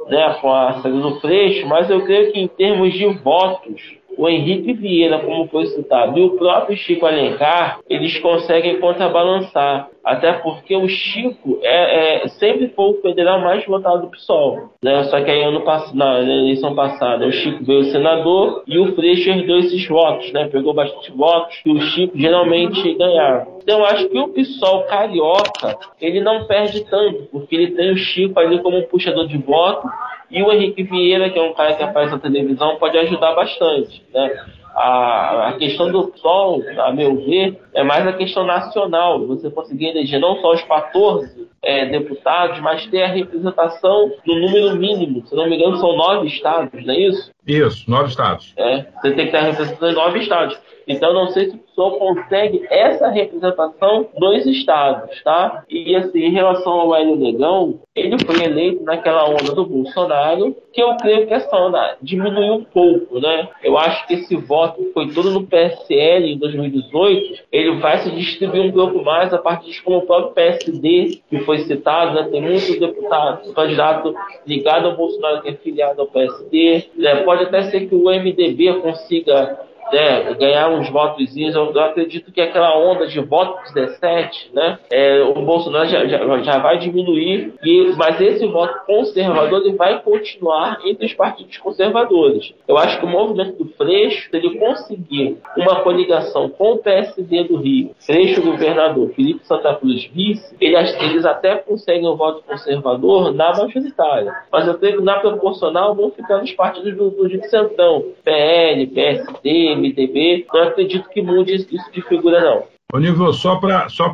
né, com a saída do Freixo, mas eu creio que em termos de votos, o Henrique Vieira, como foi citado, e o próprio Chico Alencar, eles conseguem contrabalançar. Até porque o Chico é, é, sempre foi o federal mais votado do PSOL. Né? Só que aí ano passado, na eleição passada, o Chico veio senador e o Freixo herdou esses votos, né? Pegou bastante votos que o Chico geralmente ganhava. Então eu acho que o PSOL carioca, ele não perde tanto, porque ele tem o Chico ali como puxador de voto e o Henrique Vieira, que é um cara que aparece na televisão, pode ajudar bastante, né? A, a questão do sol, a meu ver, é mais a questão nacional. Você conseguir eleger não só os 14 é, deputados, mas ter a representação no número mínimo. Se não me engano, são nove estados, não é isso? Isso, nove estados. É, você tem que ter a representação em nove estados. Então, não sei se o pessoal consegue essa representação dos estados, tá? E, assim, em relação ao Hélio Negão, ele foi eleito naquela onda do Bolsonaro, que eu creio que essa onda diminuiu um pouco, né? Eu acho que esse voto foi todo no PSL em 2018, ele vai se distribuir um pouco mais a partir de como o próprio PSD, que foi citado, né? Tem muitos deputados, candidato ligado ao Bolsonaro que é filiado ao PSD. Né? Pode até ser que o MDB consiga né, ganhar uns votos. Eu, eu, acredito que aquela onda de voto 17, né, é, o Bolsonaro já, já, já, vai diminuir, e, mas esse voto conservador ele vai continuar entre os partidos conservadores. Eu acho que o movimento do Freixo, se ele conseguir uma coligação com o PSD do Rio, Freixo governador, Felipe Santa Cruz vice, eles, eles até conseguem o voto conservador na majoritária. Mas eu que na proporcional vão ficar nos partidos do, do, do Centrão, PL, PSD, MDB, não acredito que mude isso de figura, não. Ô, Nível, só para só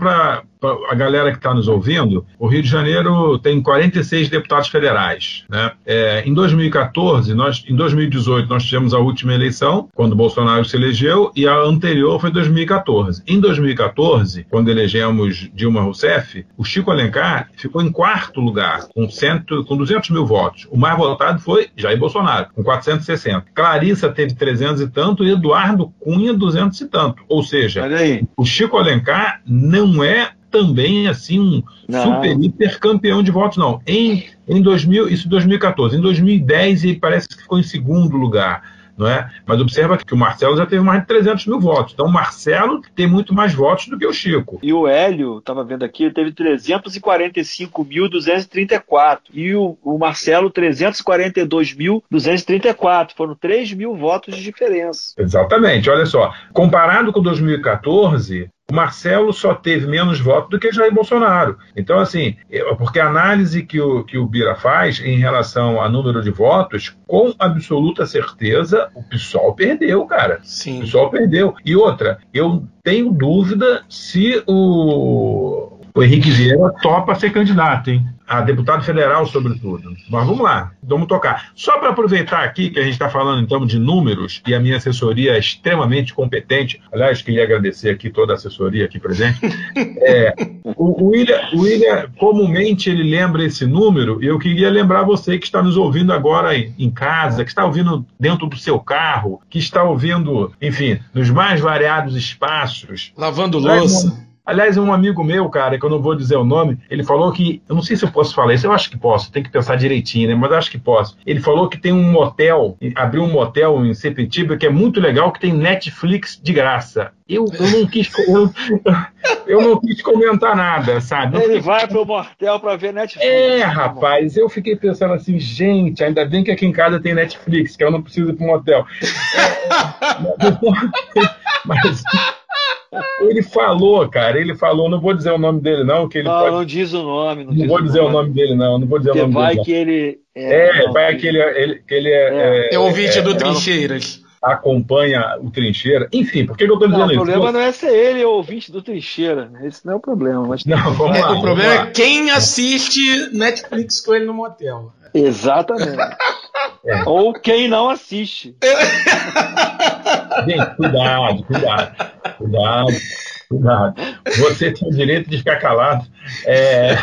a galera que está nos ouvindo, o Rio de Janeiro tem 46 deputados federais. Né? É, em 2014, nós, em 2018, nós tivemos a última eleição, quando o Bolsonaro se elegeu, e a anterior foi 2014. Em 2014, quando elegemos Dilma Rousseff, o Chico Alencar ficou em quarto lugar, com, cento, com 200 mil votos. O mais votado foi Jair Bolsonaro, com 460. Clarissa teve 300 e tanto e Eduardo Cunha 200 e tanto. Ou seja, o Chico Alencar não é também assim um não. super hiper campeão de votos, não. Em, em 2000, isso 2014. Em 2010 ele parece que ficou em segundo lugar não é? Mas observa que o Marcelo já teve mais de 300 mil votos. Então o Marcelo tem muito mais votos do que o Chico. E o Hélio, estava vendo aqui, teve 345.234. E o, o Marcelo, 342.234. Foram 3 mil votos de diferença. Exatamente. Olha só. Comparado com 2014, o Marcelo só teve menos votos do que Jair Bolsonaro. Então, assim, porque a análise que o, que o Bira faz em relação a número de votos, com absoluta certeza, o PSOL perdeu, cara. Sim. O PSOL perdeu. E outra, eu tenho dúvida se o, o Henrique Vieira topa ser candidato, hein? a deputado federal, sobretudo. Mas vamos lá, vamos tocar. Só para aproveitar aqui que a gente está falando então de números e a minha assessoria é extremamente competente. Aliás, queria agradecer aqui toda a assessoria aqui presente. É, o, o, William, o William, comumente, ele lembra esse número e eu queria lembrar você que está nos ouvindo agora em, em casa, que está ouvindo dentro do seu carro, que está ouvindo, enfim, nos mais variados espaços. Lavando louça. Aliás, um amigo meu, cara, que eu não vou dizer o nome, ele falou que. Eu não sei se eu posso falar isso, eu acho que posso, tem que pensar direitinho, né? Mas eu acho que posso. Ele falou que tem um motel, abriu um motel em Sepetiba que é muito legal, que tem Netflix de graça. Eu, eu não quis. Eu, eu não quis comentar nada, sabe? Ele vai pro motel pra ver Netflix. É, rapaz, eu fiquei pensando assim, gente, ainda bem que aqui em casa tem Netflix, que eu não preciso ir pro motel. É, mas ele falou, cara, ele falou, não vou dizer o nome dele, não, que ele não, pode... não diz o nome. Não, não vou o dizer nome. o nome dele, não, não vou dizer Porque o nome vai dele. que ele. É, é vai que ele, ele, que ele é. É, é ouvinte do Trincheiras. Acompanha o Trincheira. Enfim, por que, que eu estou dizendo não, isso? O problema não é ser ele ou ouvinte do Trincheira. Esse não é o problema. Mas... Não, vamos lá. O problema lá. é quem assiste Netflix com ele no motel. Exatamente. É. Ou quem não assiste. Gente, cuidado, cuidado. Cuidado. Cuidado. Você tem o direito de ficar calado. É...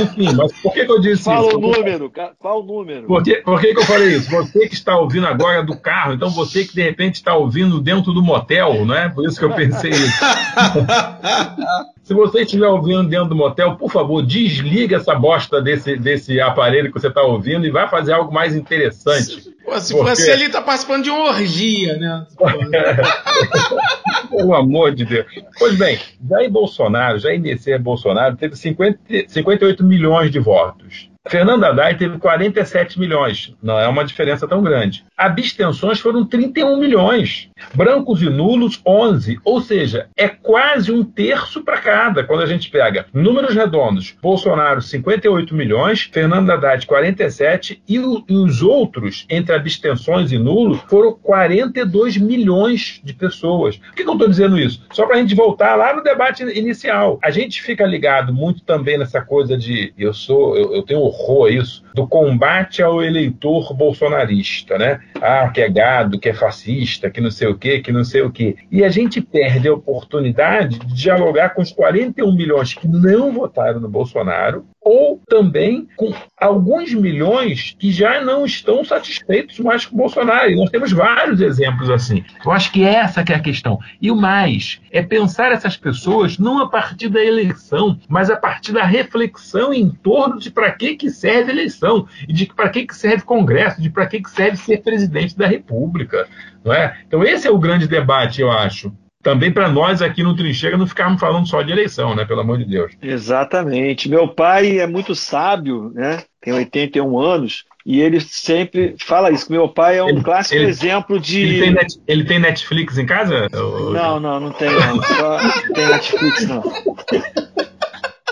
Enfim, mas por que, que eu disse Fala isso? o número, qual o número? Por, que, por que, que eu falei isso? Você que está ouvindo agora do carro, então você que de repente está ouvindo dentro do motel, não é? Por isso que eu pensei isso. Se você estiver ouvindo dentro do motel, por favor, desliga essa bosta desse, desse aparelho que você está ouvindo e vai fazer algo mais interessante. Pô, se Porque... você ali tá participando de uma orgia, né? Pelo amor de Deus. Pois bem, Jair Bolsonaro, Jair Messias Bolsonaro, teve 50, 58 milhões de votos. Fernando Haddad teve 47 milhões, não é uma diferença tão grande. Abstenções foram 31 milhões, brancos e nulos 11, ou seja, é quase um terço para cada quando a gente pega números redondos. Bolsonaro 58 milhões, Fernando Haddad 47 e, o, e os outros entre abstenções e nulos foram 42 milhões de pessoas. Por que, que eu estou dizendo isso? Só para a gente voltar lá no debate inicial. A gente fica ligado muito também nessa coisa de eu sou, eu, eu tenho a isso, do combate ao eleitor bolsonarista, né? Ah, que é gado, que é fascista, que não sei o quê, que não sei o quê. E a gente perde a oportunidade de dialogar com os 41 milhões que não votaram no Bolsonaro, ou também com alguns milhões que já não estão satisfeitos mais com Bolsonaro. E nós temos vários exemplos assim. Eu acho que essa que é a questão. E o mais é pensar essas pessoas não a partir da eleição, mas a partir da reflexão em torno de para que, que serve a eleição e de para que, que serve o Congresso, de para que, que serve ser presidente da República. Não é? Então esse é o grande debate, eu acho também para nós aqui no Trincheira não ficarmos falando só de eleição, né? Pelo amor de Deus. Exatamente. Meu pai é muito sábio, né? Tem 81 anos. E ele sempre fala isso. Meu pai é um ele, clássico ele, exemplo de. Ele tem, net, ele tem, Netflix em casa? Não, não, não tem não. Só tem Netflix, não.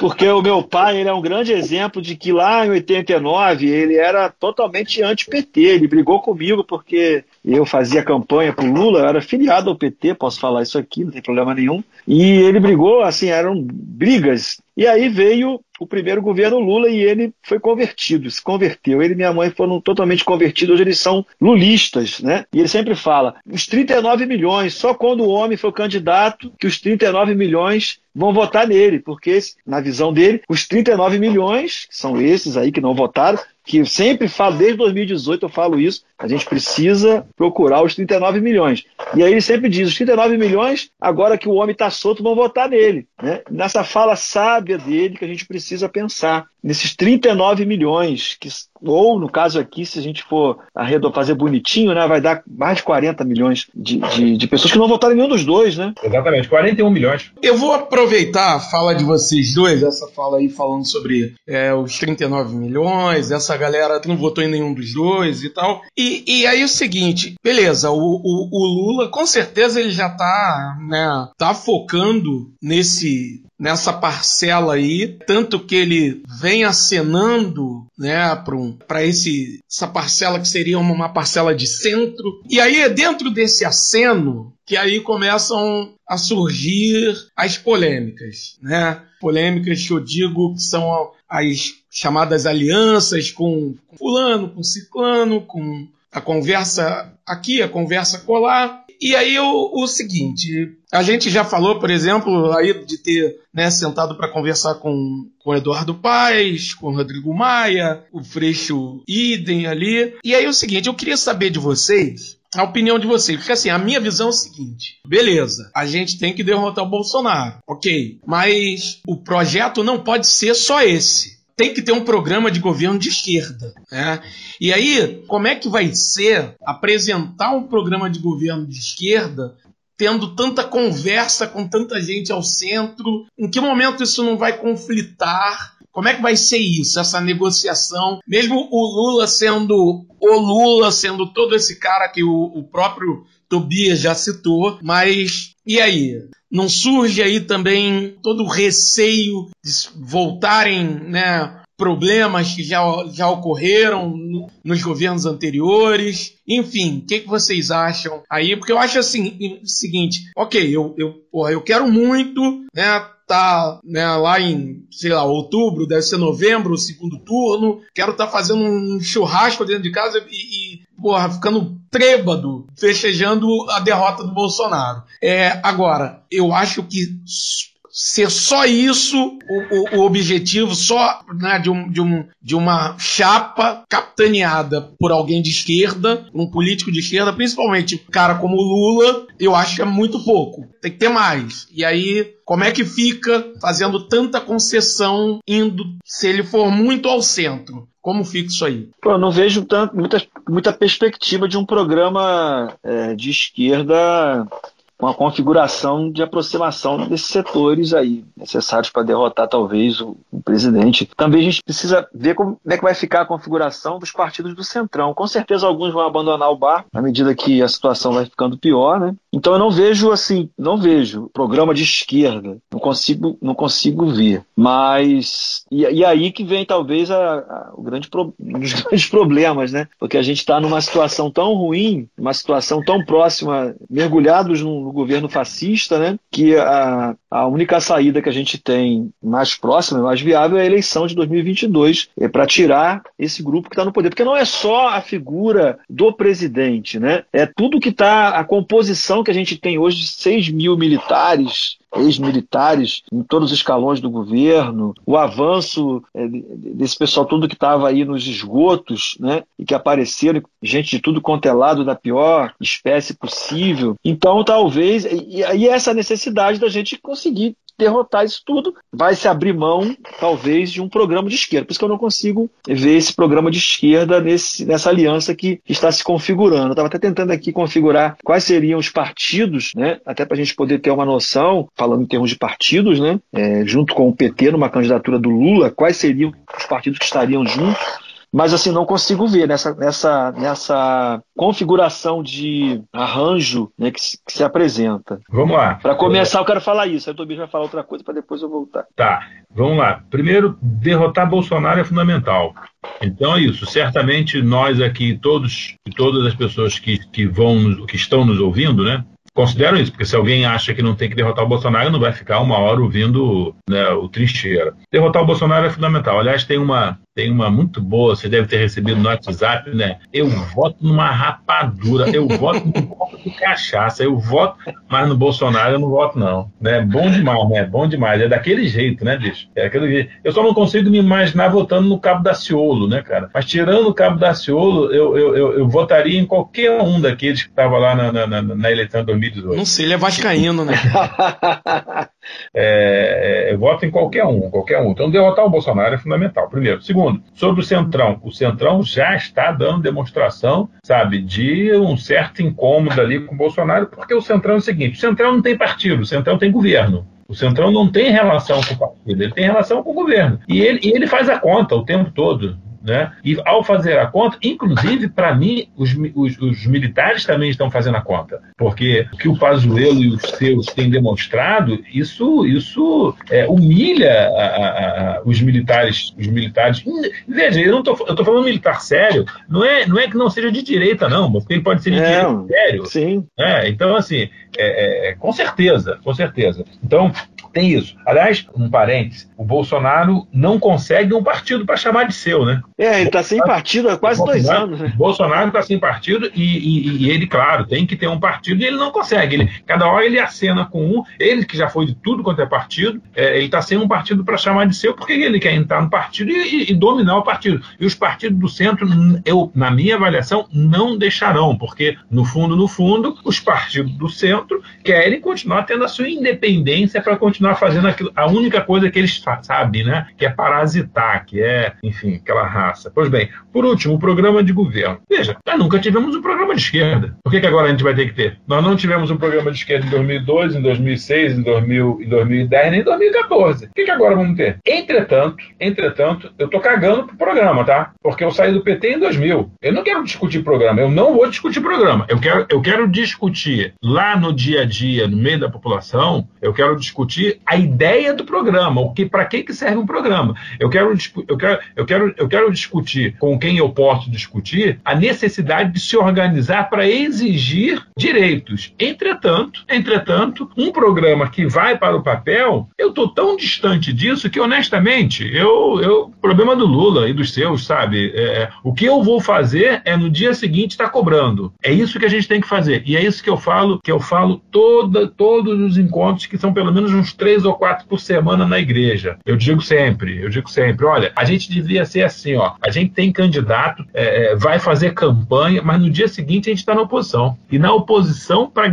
Porque o meu pai ele é um grande exemplo de que lá em 89 ele era totalmente anti-PT. Ele brigou comigo porque eu fazia campanha pro Lula, eu era filiado ao PT, posso falar isso aqui, não tem problema nenhum. E ele brigou, assim, eram brigas. E aí veio o primeiro governo Lula e ele foi convertido, se converteu. Ele e minha mãe foram totalmente convertidos, hoje eles são lulistas, né? E ele sempre fala: os 39 milhões, só quando o homem for candidato que os 39 milhões vão votar nele, porque na visão dele, os 39 milhões, que são esses aí que não votaram, que eu sempre falo, desde 2018 eu falo isso, a gente precisa procurar os 39 milhões. E aí ele sempre diz, os 39 milhões, agora que o homem está solto, vão votar nele. Né? Nessa fala sábia dele que a gente precisa pensar nesses 39 milhões, que, ou no caso aqui, se a gente for arredor, fazer bonitinho, né, vai dar mais de 40 milhões de, de, de, pessoas que não votaram em nenhum dos dois, né? Exatamente, 41 milhões. Eu vou aproveitar a fala de vocês dois, essa fala aí falando sobre é, os 39 milhões, essa galera que não votou em nenhum dos dois e tal. E, e aí o seguinte, beleza, o, o, o Lula, com certeza ele já tá, né, tá focando nesse nessa parcela aí, tanto que ele vem acenando né, para um, esse essa parcela que seria uma, uma parcela de centro. E aí é dentro desse aceno que aí começam a surgir as polêmicas, né? Polêmicas que eu digo que são as chamadas alianças com, fulano, com ciclano, com a conversa aqui, a conversa colar. E aí o, o seguinte, a gente já falou, por exemplo, aí de ter né, sentado para conversar com, com Eduardo Paes, com Rodrigo Maia, o Freixo Idem ali. E aí o seguinte, eu queria saber de vocês a opinião de vocês. Porque assim, a minha visão é o seguinte: beleza, a gente tem que derrotar o Bolsonaro, ok. Mas o projeto não pode ser só esse tem que ter um programa de governo de esquerda. Né? E aí, como é que vai ser apresentar um programa de governo de esquerda tendo tanta conversa com tanta gente ao centro? Em que momento isso não vai conflitar? Como é que vai ser isso, essa negociação? Mesmo o Lula sendo o Lula, sendo todo esse cara que o, o próprio Tobias já citou, mas e aí? Não surge aí também todo o receio de voltarem, né? Problemas que já, já ocorreram no, nos governos anteriores. Enfim, o que, que vocês acham aí? Porque eu acho assim, o seguinte, ok, eu, eu, porra, eu quero muito, né? tá né, lá em, sei lá, outubro, deve ser novembro, segundo turno. Quero estar tá fazendo um churrasco dentro de casa e, e porra, ficando trêbado, festejando a derrota do Bolsonaro. É, agora, eu acho que ser só isso o, o, o objetivo, só né, de, um, de, um, de uma chapa capitaneada por alguém de esquerda, um político de esquerda, principalmente um cara como Lula, eu acho que é muito pouco. Tem que ter mais. E aí, como é que fica fazendo tanta concessão indo, se ele for muito ao centro? Como fica isso aí? Pô, eu não vejo tanto, muita, muita perspectiva de um programa é, de esquerda com a configuração de aproximação desses setores aí, necessários para derrotar talvez o, o, presidente. Também a gente precisa ver como é que vai ficar a configuração dos partidos do Centrão. Com certeza alguns vão abandonar o bar à medida que a situação vai ficando pior, né? Então eu não vejo assim, não vejo programa de esquerda, não consigo, não consigo ver. Mas e, e aí que vem talvez a, a, o grande pro, um dos grandes problemas, né? Porque a gente está numa situação tão ruim, uma situação tão próxima, mergulhados num no governo fascista, né, que a, a única saída que a gente tem mais próxima, mais viável, é a eleição de 2022, é para tirar esse grupo que está no poder. Porque não é só a figura do presidente, né? é tudo que está, a composição que a gente tem hoje de 6 mil militares, ex-militares em todos os escalões do governo, o avanço é, desse pessoal todo que estava aí nos esgotos, né, e que apareceram, gente de tudo quanto é lado da pior espécie possível. Então, talvez, e, e essa necessidade da gente conseguir derrotar isso tudo, vai se abrir mão, talvez, de um programa de esquerda. Por isso que eu não consigo ver esse programa de esquerda nesse, nessa aliança que está se configurando. Eu estava até tentando aqui configurar quais seriam os partidos, né? até para a gente poder ter uma noção, falando em termos de partidos, né? É, junto com o PT numa candidatura do Lula, quais seriam os partidos que estariam juntos Mas assim, não consigo ver nessa, nessa, nessa configuração de arranjo né, que, se, que se apresenta. Vamos lá. Para começar, eu quero falar isso. Aí o Tobias vai falar outra coisa para depois eu voltar. Tá, vamos lá. Primeiro, derrotar Bolsonaro é fundamental. Então é isso. Certamente nós aqui, todos e todas as pessoas que, que vão, que estão nos ouvindo, né? Consideram isso, porque se alguém acha que não tem que derrotar o Bolsonaro, não vai ficar uma hora ouvindo né, o trincheira. Derrotar o Bolsonaro é fundamental. Aliás, tem uma, tem uma muito boa, você deve ter recebido no WhatsApp, né? Eu voto numa rapadura, eu voto num copo de cachaça, eu voto, mas no Bolsonaro eu não voto, não. Né? Bom demais, né? Bom demais. É daquele jeito, né, bicho? É daquele jeito. Eu só não consigo me imaginar votando no Cabo da Ciolo, né, cara? Mas tirando o Cabo da Ciolo, eu, eu, eu, eu votaria em qualquer um daqueles que estava lá na, na, na, na eleição de 2018. Não sei, ele é vascaíno, né? é, eu voto em qualquer um, qualquer um. Então derrotar o Bolsonaro é fundamental, primeiro. Segundo, Segundo, sobre o Centrão, o Centrão já está dando demonstração, sabe, de um certo incômodo ali com o Bolsonaro, porque o Centrão é o seguinte: o Centrão não tem partido, o Centrão tem governo. O Centrão não tem relação com o partido, ele tem relação com o governo. E ele, e ele faz a conta o tempo todo. Né? E ao fazer a conta, inclusive, para mim, os, os, os, militares também estão fazendo a conta. Porque o que o Pazuello e os seus têm demonstrado, isso, isso é, humilha a, a, a, os militares. Os militares. Veja, eu estou falando militar sério, não é, não é que não seja de direita, não, porque ele pode ser de é, direita sério. Sim. É, então, assim, é, é, com certeza, com certeza. Então, tem isso. Aliás, um parênteses, o Bolsonaro não consegue um partido para chamar de seu, né? É, ele está sem partido há quase dois anos. Né? Bolsonaro está sem partido e, e, e, ele, claro, tem que ter um partido e ele não consegue. Ele, cada hora ele acena com um, ele que já foi de tudo quanto é partido, é, ele está sem um partido para chamar de seu porque ele quer entrar no partido e, e, dominar o partido. E os partidos do centro, eu, na minha avaliação, não deixarão, porque no fundo, no fundo, os partidos do centro querem continuar tendo a sua independência para continuar continuar fazendo aquilo, a única coisa que eles sabem, né? Que é parasitar, que é, enfim, aquela raça. Pois bem, por último, o programa de governo. Veja, nós nunca tivemos um programa de esquerda. Por que, que agora a gente vai ter que ter? Nós não tivemos um programa de esquerda em 2002, em 2006, em, 2000, em 2010, nem em 2014. O que, que agora vamos ter? Entretanto, entretanto, eu tô cagando pro programa, tá? Porque eu saí do PT em 2000. Eu não quero discutir programa, eu não vou discutir programa. Eu quero, eu quero discutir lá no dia a dia, no meio da população, eu quero discutir a ideia do programa, o que para que, que serve um programa. Eu quero, eu, quero, eu, quero, eu quero discutir com quem eu posso discutir a necessidade de se organizar para exigir direitos. Entretanto, entretanto, um programa que vai para o papel, eu estou tão distante disso que, honestamente, eu, eu problema do Lula e dos seus, sabe? É, é, o que eu vou fazer é no dia seguinte estar tá cobrando. É isso que a gente tem que fazer. E é isso que eu falo, que eu falo toda, todos os encontros que são pelo menos uns três ou quatro por semana na igreja. Eu digo sempre, eu digo sempre, olha, a gente devia ser assim, ó, a gente tem candidato, é, é vai fazer campanha, mas no dia seguinte a gente está na oposição. E na oposição para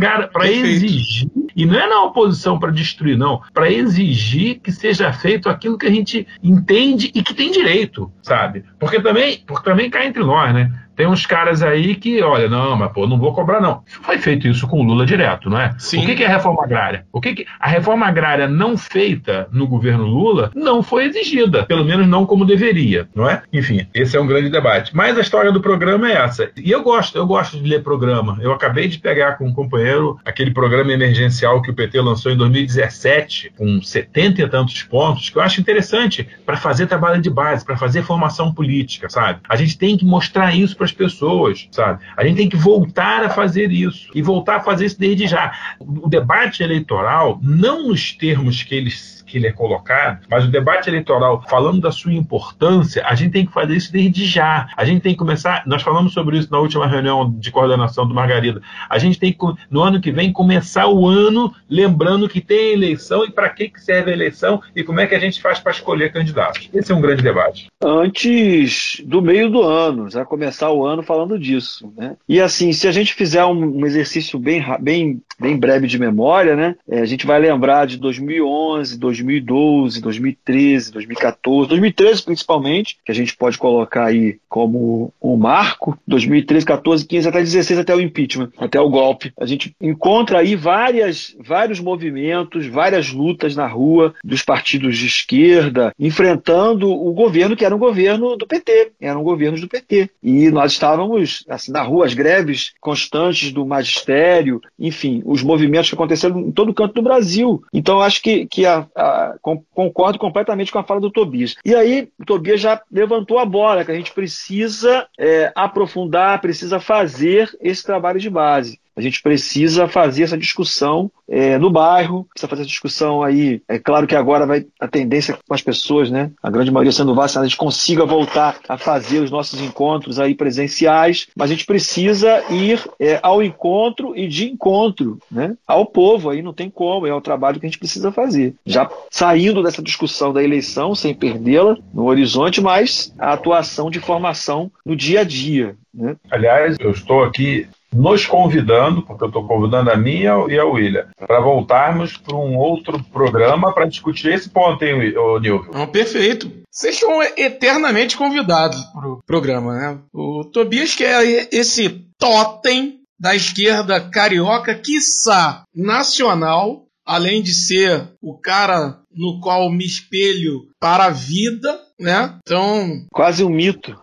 exigir, e não é na oposição para destruir, não, para exigir que seja feito aquilo que a gente entende e que tem direito, sabe? Porque também, porque também cai entre nós, né? Tem uns caras aí que, olha, não, mas pô, não vou cobrar, não. Foi feito isso com o Lula direto, não é? Sim. O que, que é reforma agrária? O que, que a reforma agrária não feita no governo Lula não foi exigida, pelo menos não como deveria, não é? Enfim, esse é um grande debate. Mas a história do programa é essa. E eu gosto, eu gosto de ler programa. Eu acabei de pegar com um companheiro aquele programa emergencial que o PT lançou em 2017, com 70 e tantos pontos, que eu acho interessante para fazer trabalho de base, para fazer formação política, sabe? A gente tem que mostrar isso para as pessoas, sabe? A gente tem que voltar a fazer isso e voltar a fazer isso desde já. O debate eleitoral, não nos termos que eles que ele é colocado, mas o debate eleitoral, falando da sua importância, a gente tem que fazer isso desde já. A gente tem que começar, nós falamos sobre isso na última reunião de coordenação do Margarida, a gente tem que, no ano que vem, começar o ano lembrando que tem eleição e para que serve a eleição e como é que a gente faz para escolher candidatos. Esse é um grande debate. Antes do meio do ano, já começar o ano falando disso. Né? E assim, se a gente fizer um, um exercício bem, bem bem breve de memória, né? É, a gente vai lembrar de 2011, 2012, 2013, 2014, 2013 principalmente, que a gente pode colocar aí como um marco. 2013, 14, 15 até 16 até o impeachment, até o golpe. A gente encontra aí várias, vários movimentos, várias lutas na rua dos partidos de esquerda, enfrentando o governo que era um governo do PT, eram governos do PT. E nós estávamos assim, na rua, as greves constantes do magistério, enfim, os movimentos que aconteceram em todo canto do Brasil. Então, acho que, que a, a, concordo completamente com a fala do Tobias. E aí, o Tobias já levantou a bola, que a gente precisa é, aprofundar, precisa fazer esse trabalho de base. A gente precisa fazer essa discussão é, no bairro, precisa fazer essa discussão aí. É claro que agora vai a tendência com as pessoas, né? A grande maioria sendo vacinada, a gente consiga voltar a fazer os nossos encontros aí presenciais, mas a gente precisa ir é, ao encontro e de encontro, né? Ao povo aí não tem como, é o trabalho que a gente precisa fazer. Já saindo dessa discussão da eleição, sem perdê-la no horizonte, mas a atuação de formação no dia a dia. Né? Aliás, eu estou aqui nos convidando, porque eu estou convidando a mim e a William, para voltarmos para um outro programa para discutir esse ponto, hein, Nilvio? Não, perfeito. Vocês são eternamente convidados para o programa, né? O Tobias que é esse totem da esquerda carioca, quiçá nacional, além de ser o cara no qual me espelho para a vida, né? Então. Quase um mito.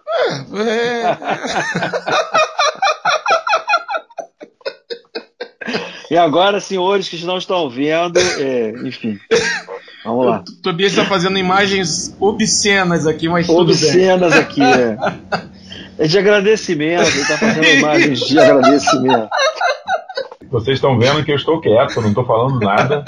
É, é... E agora, senhores que não estão vendo, é, enfim. Vamos lá. O Tobias está fazendo imagens obscenas aqui, mas obscenas aqui, é. É de agradecimento, ele está fazendo imagens de agradecimento. Vocês estão vendo que eu estou quieto, não estou falando nada.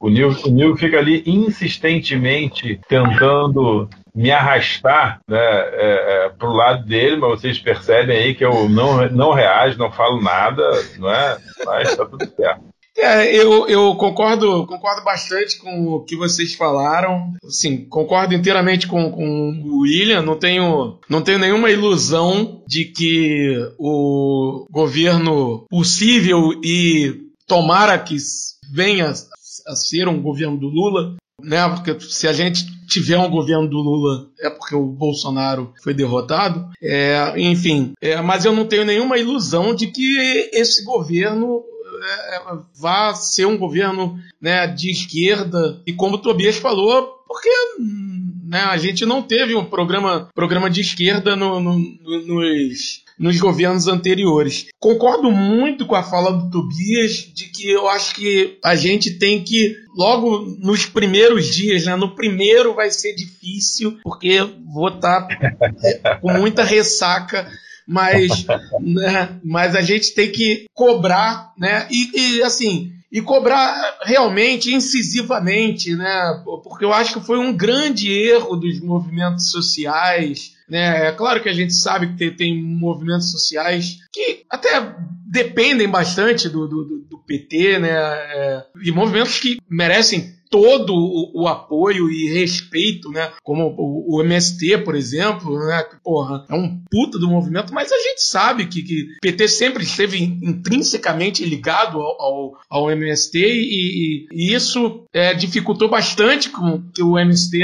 O Nil, o Nil fica ali insistentemente tentando me arrastar né, é, é, para o lado dele, mas vocês percebem aí que eu não, não reajo, não falo nada, não é? Mas está tudo certo. É, eu, eu concordo, concordo bastante com o que vocês falaram. Sim, concordo inteiramente com, com o William. Não tenho, não tenho nenhuma ilusão de que o governo possível e tomara que venha a ser um governo do Lula, né? Porque se a gente tiver um governo do Lula é porque o Bolsonaro foi derrotado. É, enfim, é, mas eu não tenho nenhuma ilusão de que esse governo é, é vá ser um governo né, de esquerda. E como o Tobias falou, porque né, a gente não teve um programa, programa de esquerda no, no, no, nos nos governos anteriores. Concordo muito com a fala do Tobias de que eu acho que a gente tem que, logo nos primeiros dias, né, no primeiro vai ser difícil, porque vou estar tá com muita ressaca mas, né, mas a gente tem que cobrar, né? E, e, assim, e cobrar realmente incisivamente, né? Porque eu acho que foi um grande erro dos movimentos sociais né? É claro que a gente sabe que tem, tem movimentos sociais que até dependem bastante do, do, do PT, né? É, e movimentos que merecem todo o, o, apoio e respeito, né? Como o, o, MST, por exemplo, né? Porra, é um puta do movimento, mas a gente sabe que, que PT sempre esteve intrinsecamente ligado ao, ao, ao MST e, e, isso é, dificultou bastante com que o MST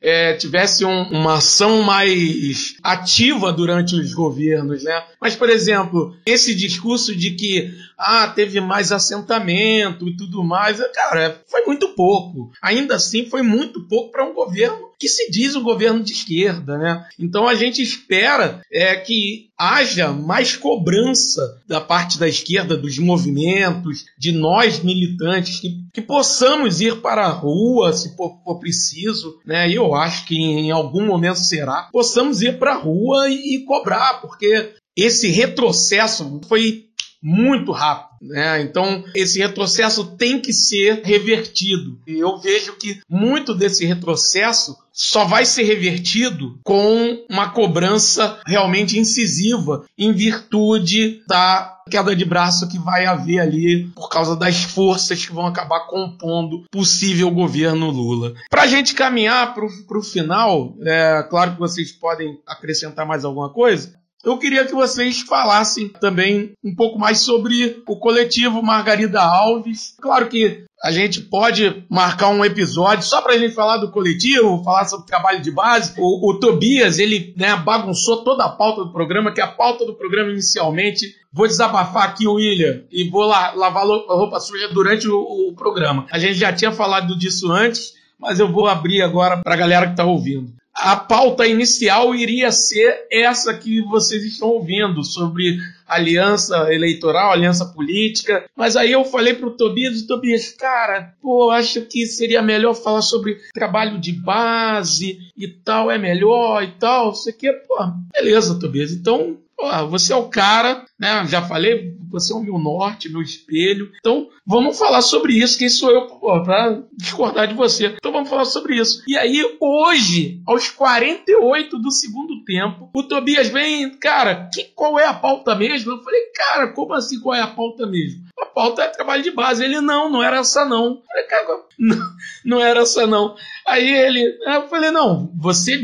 é, tivesse um, uma ação mais ativa durante os governos, né? Mas, por exemplo, esse discurso de que ah, teve mais assentamento e tudo mais, cara, foi muito pouco. Ainda assim, foi muito pouco para um governo que se diz um governo de esquerda, né? Então a gente espera é, que haja mais cobrança da parte da esquerda, dos movimentos, de nós militantes, que, que possamos ir para a rua se for, for, preciso, né? E eu acho que em algum momento será, possamos ir para a rua e, e cobrar, porque esse retrocesso foi muito rápido. Né? Então, esse retrocesso tem que ser revertido. E eu vejo que muito desse retrocesso só vai ser revertido com uma cobrança realmente incisiva, em virtude da queda de braço que vai haver ali por causa das forças que vão acabar compondo possível governo Lula. Para a gente caminhar para o final, é claro que vocês podem acrescentar mais alguma coisa. Eu queria que vocês falassem também um pouco mais sobre o coletivo Margarida Alves. Claro que a gente pode marcar um episódio só para a gente falar do coletivo, falar sobre trabalho de base. O, o Tobias, ele né, bagunçou toda a pauta do programa, que a pauta do programa inicialmente. Vou desabafar aqui, William, e vou lá, lavar a roupa suja durante o, o programa. A gente já tinha falado disso antes, mas eu vou abrir agora para a galera que está ouvindo a pauta inicial iria ser essa que vocês estão ouvindo, sobre aliança eleitoral, aliança política. Mas aí eu falei para o Tobias, Tobias, cara, pô, acho que seria melhor falar sobre trabalho de base e tal, é melhor e tal. Você quer, pô, beleza, Tobias. Então Pô, você é o cara, né? Já falei, você é o meu norte, meu espelho. Então, vamos falar sobre isso. Quem sou eu para discordar de você? Então, vamos falar sobre isso. E aí, hoje, aos 48 do segundo tempo, o Tobias vem, cara, que, qual é a pauta mesmo? Eu falei, cara, como assim qual é a pauta mesmo? A pauta é trabalho de base. Ele, não, não era essa não. Eu falei, cara, não, não era essa não. Aí ele, eu falei, não, você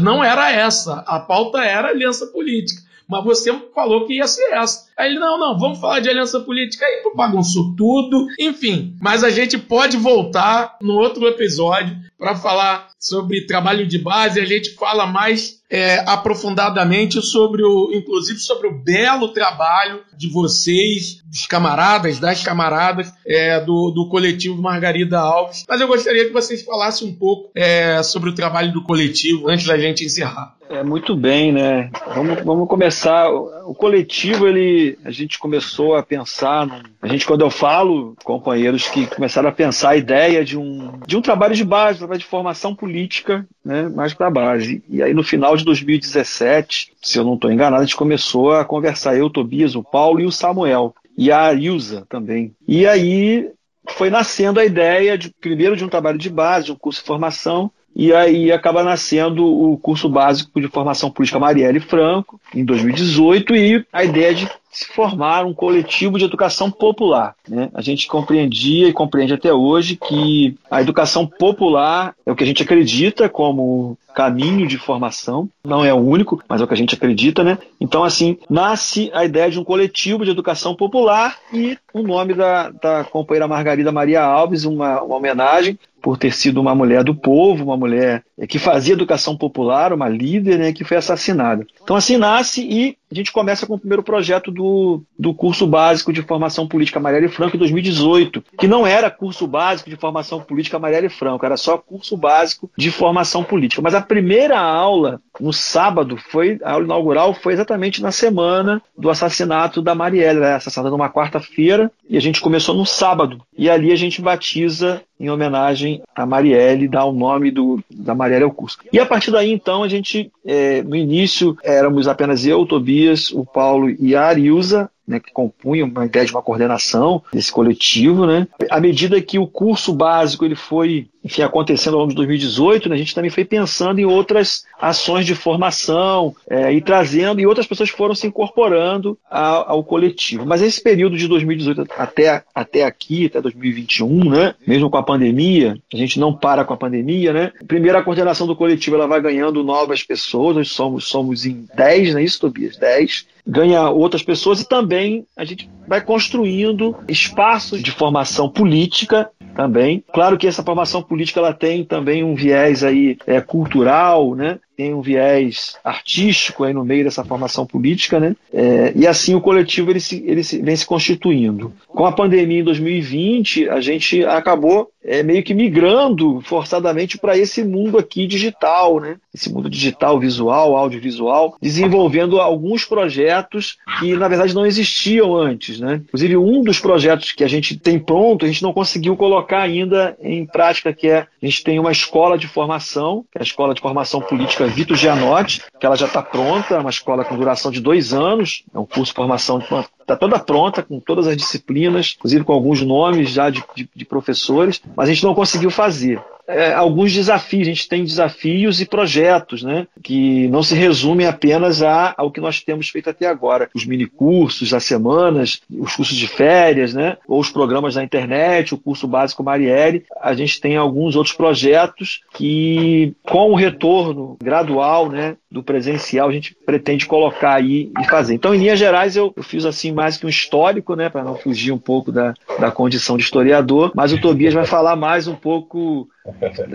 não era essa. A pauta era aliança política mas você falou que ia ser essa. Aí ele, não, não, vamos falar de aliança política. Aí bagunçou tudo, enfim. Mas a gente pode voltar no outro episódio para falar sobre trabalho de base. A gente fala mais é, aprofundadamente sobre o, inclusive sobre o belo trabalho de vocês, dos camaradas, das camaradas é, do, do coletivo Margarida Alves. Mas eu gostaria que vocês falassem um pouco é, sobre o trabalho do coletivo antes da gente encerrar. É muito bem, né? Vamos, vamos começar. O coletivo, ele, a gente começou a pensar. Num, a gente, quando eu falo, companheiros que começaram a pensar a ideia de um, de um trabalho de base, um trabalho de formação política, né, mais para a base. E aí, no final de 2017, se eu não estou enganado, a gente começou a conversar, eu, o Tobias, o Paulo e o Samuel. E a Ilza também. E aí foi nascendo a ideia de primeiro de um trabalho de base, de um curso de formação, e aí acaba nascendo o curso básico de formação política Marielle Franco, em 2018, e a ideia de se formar um coletivo de educação popular. Né? A gente compreendia e compreende até hoje que a educação popular é o que a gente acredita como caminho de formação, não é o único, mas é o que a gente acredita, né? Então, assim, nasce a ideia de um coletivo de educação popular e o nome da, da companheira Margarida Maria Alves, uma, uma homenagem por ter sido uma mulher do povo, uma mulher que fazia educação popular, uma líder, né, que foi assassinada. Então, assim nasce e a gente começa com o primeiro projeto do, do curso básico de formação política Marielle Franco em 2018, que não era curso básico de formação política Marielle Franco, era só curso básico de formação política. Mas a primeira aula, no sábado, foi a aula inaugural foi exatamente na semana do assassinato da Marielle, ela assassinada numa quarta-feira, e a gente começou no sábado. E ali a gente batiza em homenagem a Marielle, dá o nome do, da Marielle ao curso. E a partir daí, então, a gente, é, no início, éramos apenas eu, Tobias, o Paulo e a Arilza, né, que compunham uma ideia de uma coordenação desse coletivo. Né. À medida que o curso básico ele foi enfim, acontecendo ao longo de 2018, né, a gente também foi pensando em outras ações de formação é, e trazendo, e outras pessoas foram se incorporando ao, ao, coletivo. Mas esse período de 2018 até, até aqui, até 2021, né, mesmo com a pandemia, a gente não para com a pandemia, né? Primeiro, a coordenação do coletivo ela vai ganhando novas pessoas, nós somos, somos em 10, não é isso, Tobias? 10 ganha outras pessoas e também a gente vai construindo espaços de formação política também. Claro que essa formação política ela tem também um viés aí é, cultural, né? tem um viés artístico aí no meio dessa formação política, né? É, e assim o coletivo ele, se, ele se, vem se constituindo. Com a pandemia em 2020, a gente acabou é, meio que migrando forçadamente para esse mundo aqui digital, né? Esse mundo digital, visual, audiovisual, desenvolvendo alguns projetos que na verdade não existiam antes, né? Inclusive um dos projetos que a gente tem pronto, a gente não conseguiu colocar ainda em prática, que é a gente tem uma escola de formação, que é a escola de formação política Vitor Gianotti, que ela já está pronta, é uma escola com duração de dois anos, é um curso de formação está toda pronta, com todas as disciplinas, inclusive com alguns nomes já de, de, de, professores, mas a gente não conseguiu fazer. é, alguns desafios. A gente tem desafios e projetos, né? Que não se resumem apenas a, ao que nós temos feito até agora. Os minicursos, as semanas, os cursos de férias, né? Ou os programas na internet, o curso básico Marielle. A gente tem alguns outros projetos que, com o retorno gradual, né? Do presencial, a gente pretende colocar aí e fazer. Então, em linhas gerais, eu, eu fiz assim mais que um histórico, né? Para não fugir um pouco da, da condição de historiador, mas o Tobias vai falar mais um pouco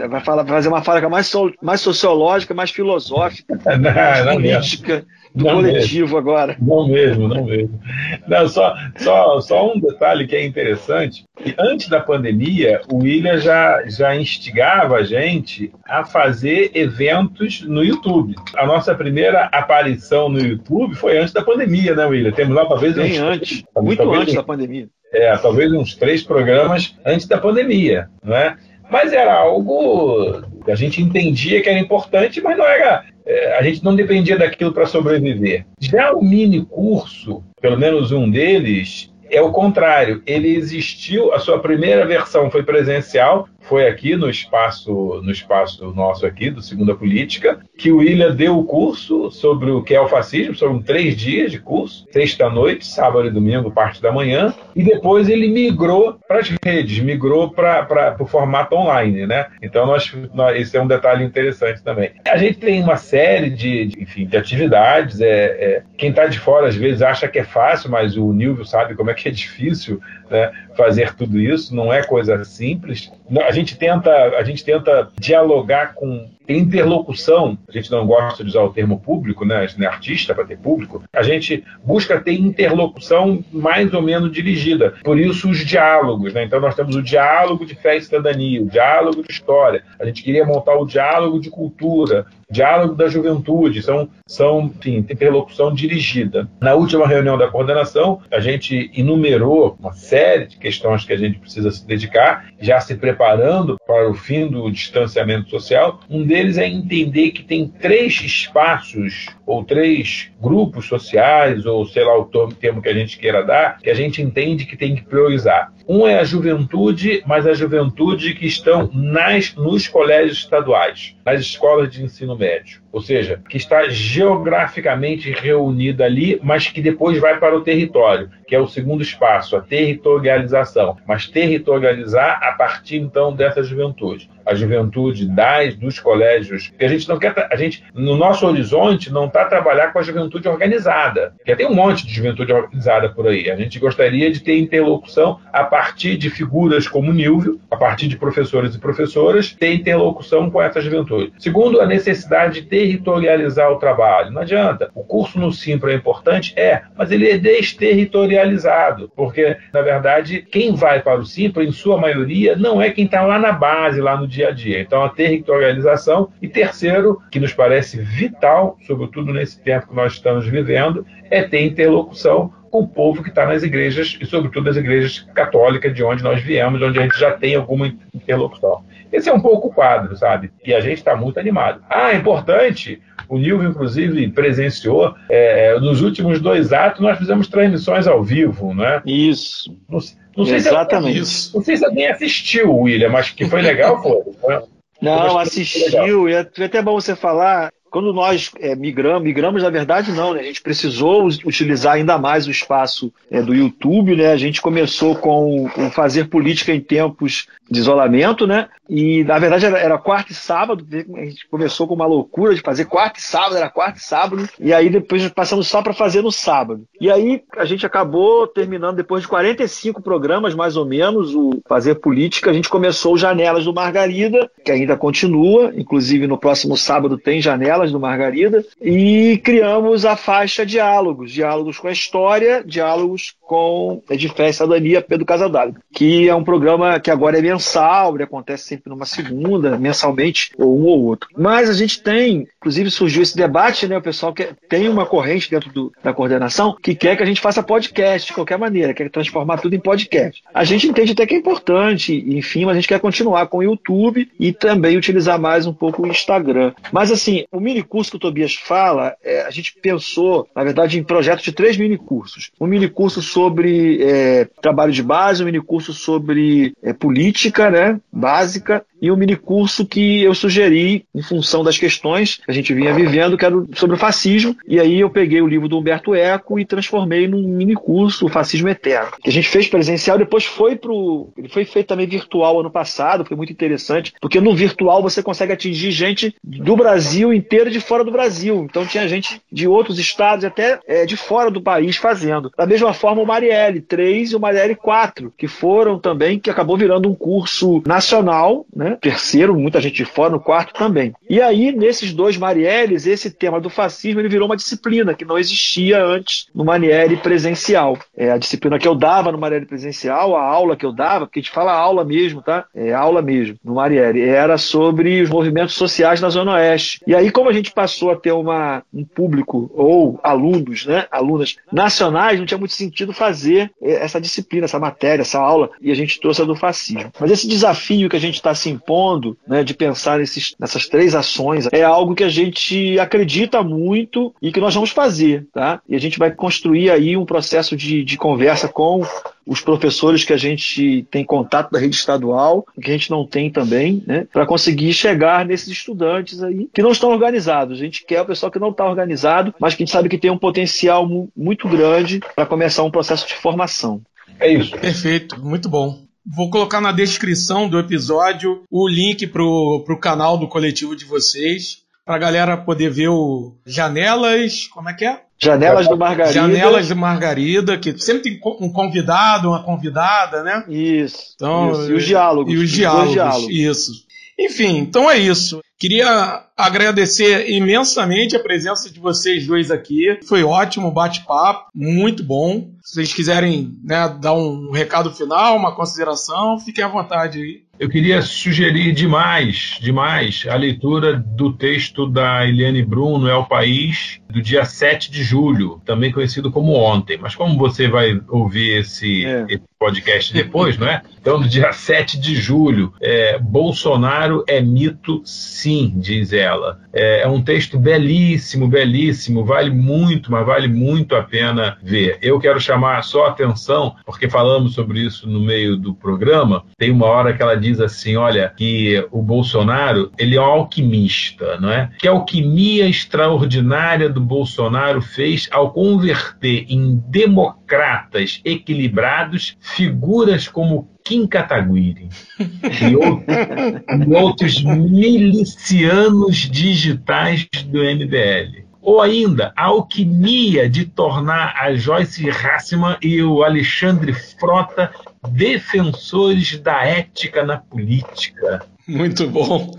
vai falar, fazer uma fala mais, so, mais sociológica, mais filosófica, não, mais não política do não coletivo mesmo. agora. Não mesmo, não mesmo. Não, só, só, só um detalhe que é interessante. Antes da pandemia, o William já, já instigava a gente a fazer eventos no YouTube. A nossa primeira aparição no YouTube foi antes da pandemia, né, William? Temos lá talvez Bem uns, antes, muito talvez, antes da pandemia. É, talvez uns três programas antes da pandemia, não é? Mas era algo a gente entendia que era importante, mas não era. É, a gente não dependia daquilo para sobreviver. Já o mini curso, pelo menos um deles, é o contrário. Ele existiu, a sua primeira versão foi presencial, foi aqui no espaço, no espaço nosso aqui, do Segunda Política, que o William deu o curso sobre o que é o fascismo, foram três dias de curso, sexta-noite, sábado e domingo, parte da manhã, e depois ele migrou para as redes, migrou para o formato online, né? Então, nós, nós, esse é um detalhe interessante também. A gente tem uma série de, de enfim, de atividades, é, é quem está de fora às vezes acha que é fácil, mas o Nilvio sabe como é que é difícil né, fazer tudo isso, não é coisa simples. A gente tenta, a gente tenta dialogar com interlocução, a gente não gosta de usar o termo público, né? A gente não é artista para ter público. A gente busca ter interlocução mais ou menos dirigida. Por isso os diálogos, né? Então nós temos o diálogo de fé e cidadania, o diálogo de história. A gente queria montar o diálogo de cultura, diálogo da juventude, são, são enfim, interlocução dirigida. Na última reunião da coordenação, a gente enumerou uma série de questões que a gente precisa se dedicar, já se preparando para o fim do distanciamento social. Um deles é entender que tem três espaços ou três grupos sociais, ou sei lá o termo que a gente queira dar, que a gente entende que tem que priorizar. Um é a juventude, mas a juventude que estão nas, nos colégios estaduais, nas escolas de ensino médio ou seja, que está geograficamente reunida ali, mas que depois vai para o território, que é o segundo espaço, a territorialização. Mas territorializar a partir então dessa juventude. A juventude das, dos colégios, que a gente não quer, a gente, no nosso horizonte, não está trabalhar com a juventude organizada, que tem um monte de juventude organizada por aí. A gente gostaria de ter interlocução a partir de figuras como Nilvio, a partir de professores e professoras, ter interlocução com essa juventude. Segundo, a necessidade de ter territorializar o trabalho. Não adianta. O curso no Simpra é importante? É, mas ele é desterritorializado, porque, na verdade, quem vai para o Simpra, em sua maioria, não é quem está lá na base, lá no dia a dia. Então, a territorialização. E terceiro, que nos parece vital, sobretudo nesse tempo que nós estamos vivendo, é ter interlocução com o povo que está nas igrejas, e sobretudo nas igrejas católicas de onde nós viemos, onde a gente já tem alguma interlocução. Esse é um pouco o quadro, sabe? E a gente está muito animado. Ah, é importante, o Nilvio, inclusive, presenciou, é, nos últimos dois atos, nós fizemos transmissões ao vivo, né? Isso. Não, não sei Exatamente. Se, não sei se alguém assistiu, William, mas que foi legal, foi. Né? Não, assistiu, e é até bom você falar, quando nós é, migramos, migramos na verdade não, né? A gente precisou utilizar ainda mais o espaço é, do YouTube, né? A gente começou com o fazer política em tempos de isolamento, né? E na verdade era, era quarta e sábado, a gente começou com uma loucura de fazer quarta e sábado, era quarta e sábado, e aí depois passamos só para fazer no sábado. E aí a gente acabou terminando depois de 45 programas mais ou menos o fazer política, a gente começou Janelas do Margarida, que ainda continua, inclusive no próximo sábado tem Janelas do Margarida, e criamos a faixa Diálogos, diálogos com a história, diálogos com de fé e cidadania Pedro Casadalho, que é um programa que agora é mensal, ele acontece sempre numa segunda, mensalmente, ou um ou outro. Mas a gente tem, inclusive surgiu esse debate, né? O pessoal que tem uma corrente dentro do, da coordenação que quer que a gente faça podcast de qualquer maneira, quer transformar tudo em podcast. A gente entende até que é importante, enfim, mas a gente quer continuar com o YouTube e também utilizar mais um pouco o Instagram. Mas assim, o mini curso que o Tobias fala, é, a gente pensou, na verdade, em projetos de três mini cursos. Um mini curso sobre é, trabalho de base, um mini curso sobre é, política, né, básica, e um minicurso que eu sugeri em função das questões que a gente vinha vivendo, que era sobre o fascismo, e aí eu peguei o livro do Humberto Eco e transformei num minicurso, o Fascismo Eterno, que a gente fez presencial, depois foi pro... ele foi feito também virtual ano passado, foi muito interessante, porque no virtual você consegue atingir gente do Brasil inteiro e de fora do Brasil, então tinha gente de outros estados, até é, de fora do país fazendo. Da mesma forma o Marielle 3 e o Marielle 4, que foram também, que acabou virando um curso nacional, né? Terceiro, muita gente de fora, no quarto também. E aí, nesses dois Marielles, esse tema do fascismo ele virou uma disciplina que não existia antes no Marielle presencial. É a disciplina que eu dava no Marielle presencial, a aula que eu dava, porque a gente fala aula mesmo, tá? É aula mesmo, no Marielle, era sobre os movimentos sociais na Zona Oeste. E aí, como a gente passou a ter uma, um público, ou alunos, né? Alunas nacionais, não tinha muito sentido fazer essa disciplina, essa matéria, essa aula, e a gente trouxe a do fascismo. Mas esse desafio que a gente está se impondo, né, de pensar nesses, nessas três ações, é algo que a gente acredita muito e que nós vamos fazer, tá? E a gente vai construir aí um processo de, de conversa com os professores que a gente tem contato da rede estadual, que a gente não tem também, né, para conseguir chegar nesses estudantes aí que não estão organizados. A gente quer o pessoal que não está organizado, mas que a gente sabe que tem um potencial muito grande para começar um processo de formação. É isso. Perfeito, muito bom. Vou colocar na descrição do episódio o link para o canal do coletivo de vocês, para a galera poder ver o Janelas. Como é que é? Janelas do Margarida. Janelas do Margarida, que sempre tem um convidado, uma convidada, né? Isso. Então, isso. E os diálogos. E os diálogos, diálogos. Isso. Enfim, então é isso. Queria agradecer imensamente a presença de vocês dois aqui. Foi ótimo o bate-papo, muito bom. Se vocês quiserem né, dar um recado final, uma consideração, fiquem à vontade aí. Eu queria sugerir demais, demais, a leitura do texto da Eliane Bruno, É o País, do dia 7 de julho, também conhecido como ontem. Mas como você vai ouvir esse, é. esse podcast depois, não é? Então, do dia 7 de julho, é, Bolsonaro é mito, sim, diz ela. É, é um texto belíssimo, belíssimo, vale muito, mas vale muito a pena ver. Eu quero chamar só a atenção, porque falamos sobre isso no meio do programa, tem uma hora que ela diz diz assim, olha, que o Bolsonaro, ele é um alquimista, não é? Que alquimia extraordinária do Bolsonaro fez ao converter em democratas equilibrados figuras como Kim Kataguiri e, outros, e outros milicianos digitais do MBL ou ainda a alquimia de tornar a Joyce Hassman e o Alexandre Frota defensores da ética na política. Muito bom.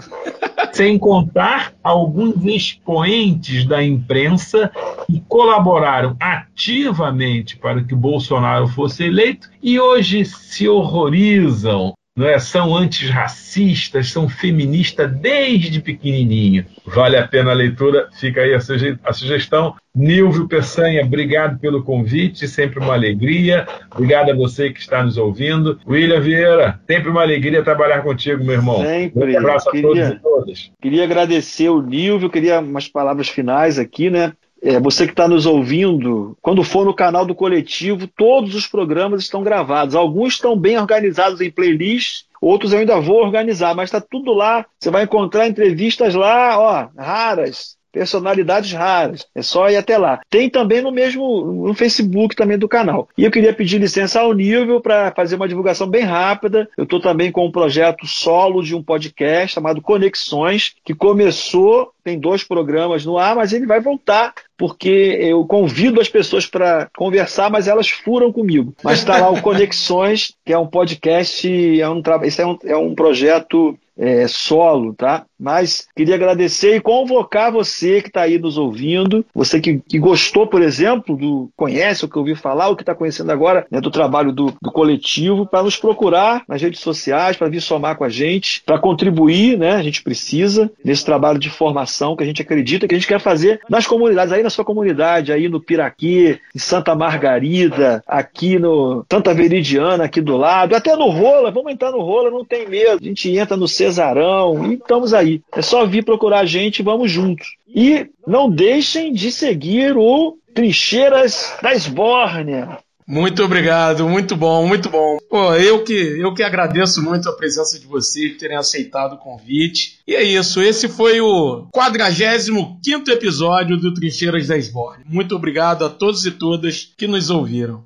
Sem contar alguns expoentes da imprensa que colaboraram ativamente para que Bolsonaro fosse eleito e hoje se horrorizam não é? são antirracistas, são feministas desde pequenininho. Vale a pena a leitura, fica aí a, suge a sugestão. Nilvio Peçanha, obrigado pelo convite, sempre uma alegria. Obrigado a você que está nos ouvindo. William Vieira, sempre uma alegria trabalhar contigo, meu irmão. Sempre. Um abraço queria, a todos e todas. Queria agradecer o Nilvio, queria umas palavras finais aqui, né? É, você que está nos ouvindo, quando for no canal do coletivo, todos os programas estão gravados. Alguns estão bem organizados em playlists, outros eu ainda vou organizar, mas está tudo lá. Você vai encontrar entrevistas lá, ó, raras, personalidades raras. É só ir até lá. Tem também no mesmo no Facebook também do canal. E eu queria pedir licença ao nível para fazer uma divulgação bem rápida. Eu estou também com um projeto solo de um podcast chamado Conexões, que começou, tem dois programas no ar, mas ele vai voltar porque eu convido as pessoas para conversar, mas elas furam comigo. Mas está lá o Conexões, que é um podcast, é um, esse é um, é um projeto é, solo, tá? Mas queria agradecer e convocar você que está aí nos ouvindo, você que, que, gostou, por exemplo, do conhece o que ouviu falar, o que está conhecendo agora né, do trabalho do, do coletivo, para nos procurar nas redes sociais, para vir somar com a gente, para contribuir, né? A gente precisa nesse trabalho de formação que a gente acredita que a gente quer fazer nas comunidades, aí na sua comunidade, aí no Piraquê, em Santa Margarida, aqui no Santa Veridiana, aqui do lado, até no Rola, vamos entrar no Rola, não tem medo. A gente entra no C Cesarão, e estamos aí. É só vir procurar a gente vamos juntos. E não deixem de seguir o Trincheiras da Esbórnia. Muito obrigado, muito bom, muito bom. Pô, eu que, eu que agradeço muito a presença de vocês, terem aceitado o convite. E é isso, esse foi o 45 episódio do Trincheiras da Esborne. Muito obrigado a todos e todas que nos ouviram.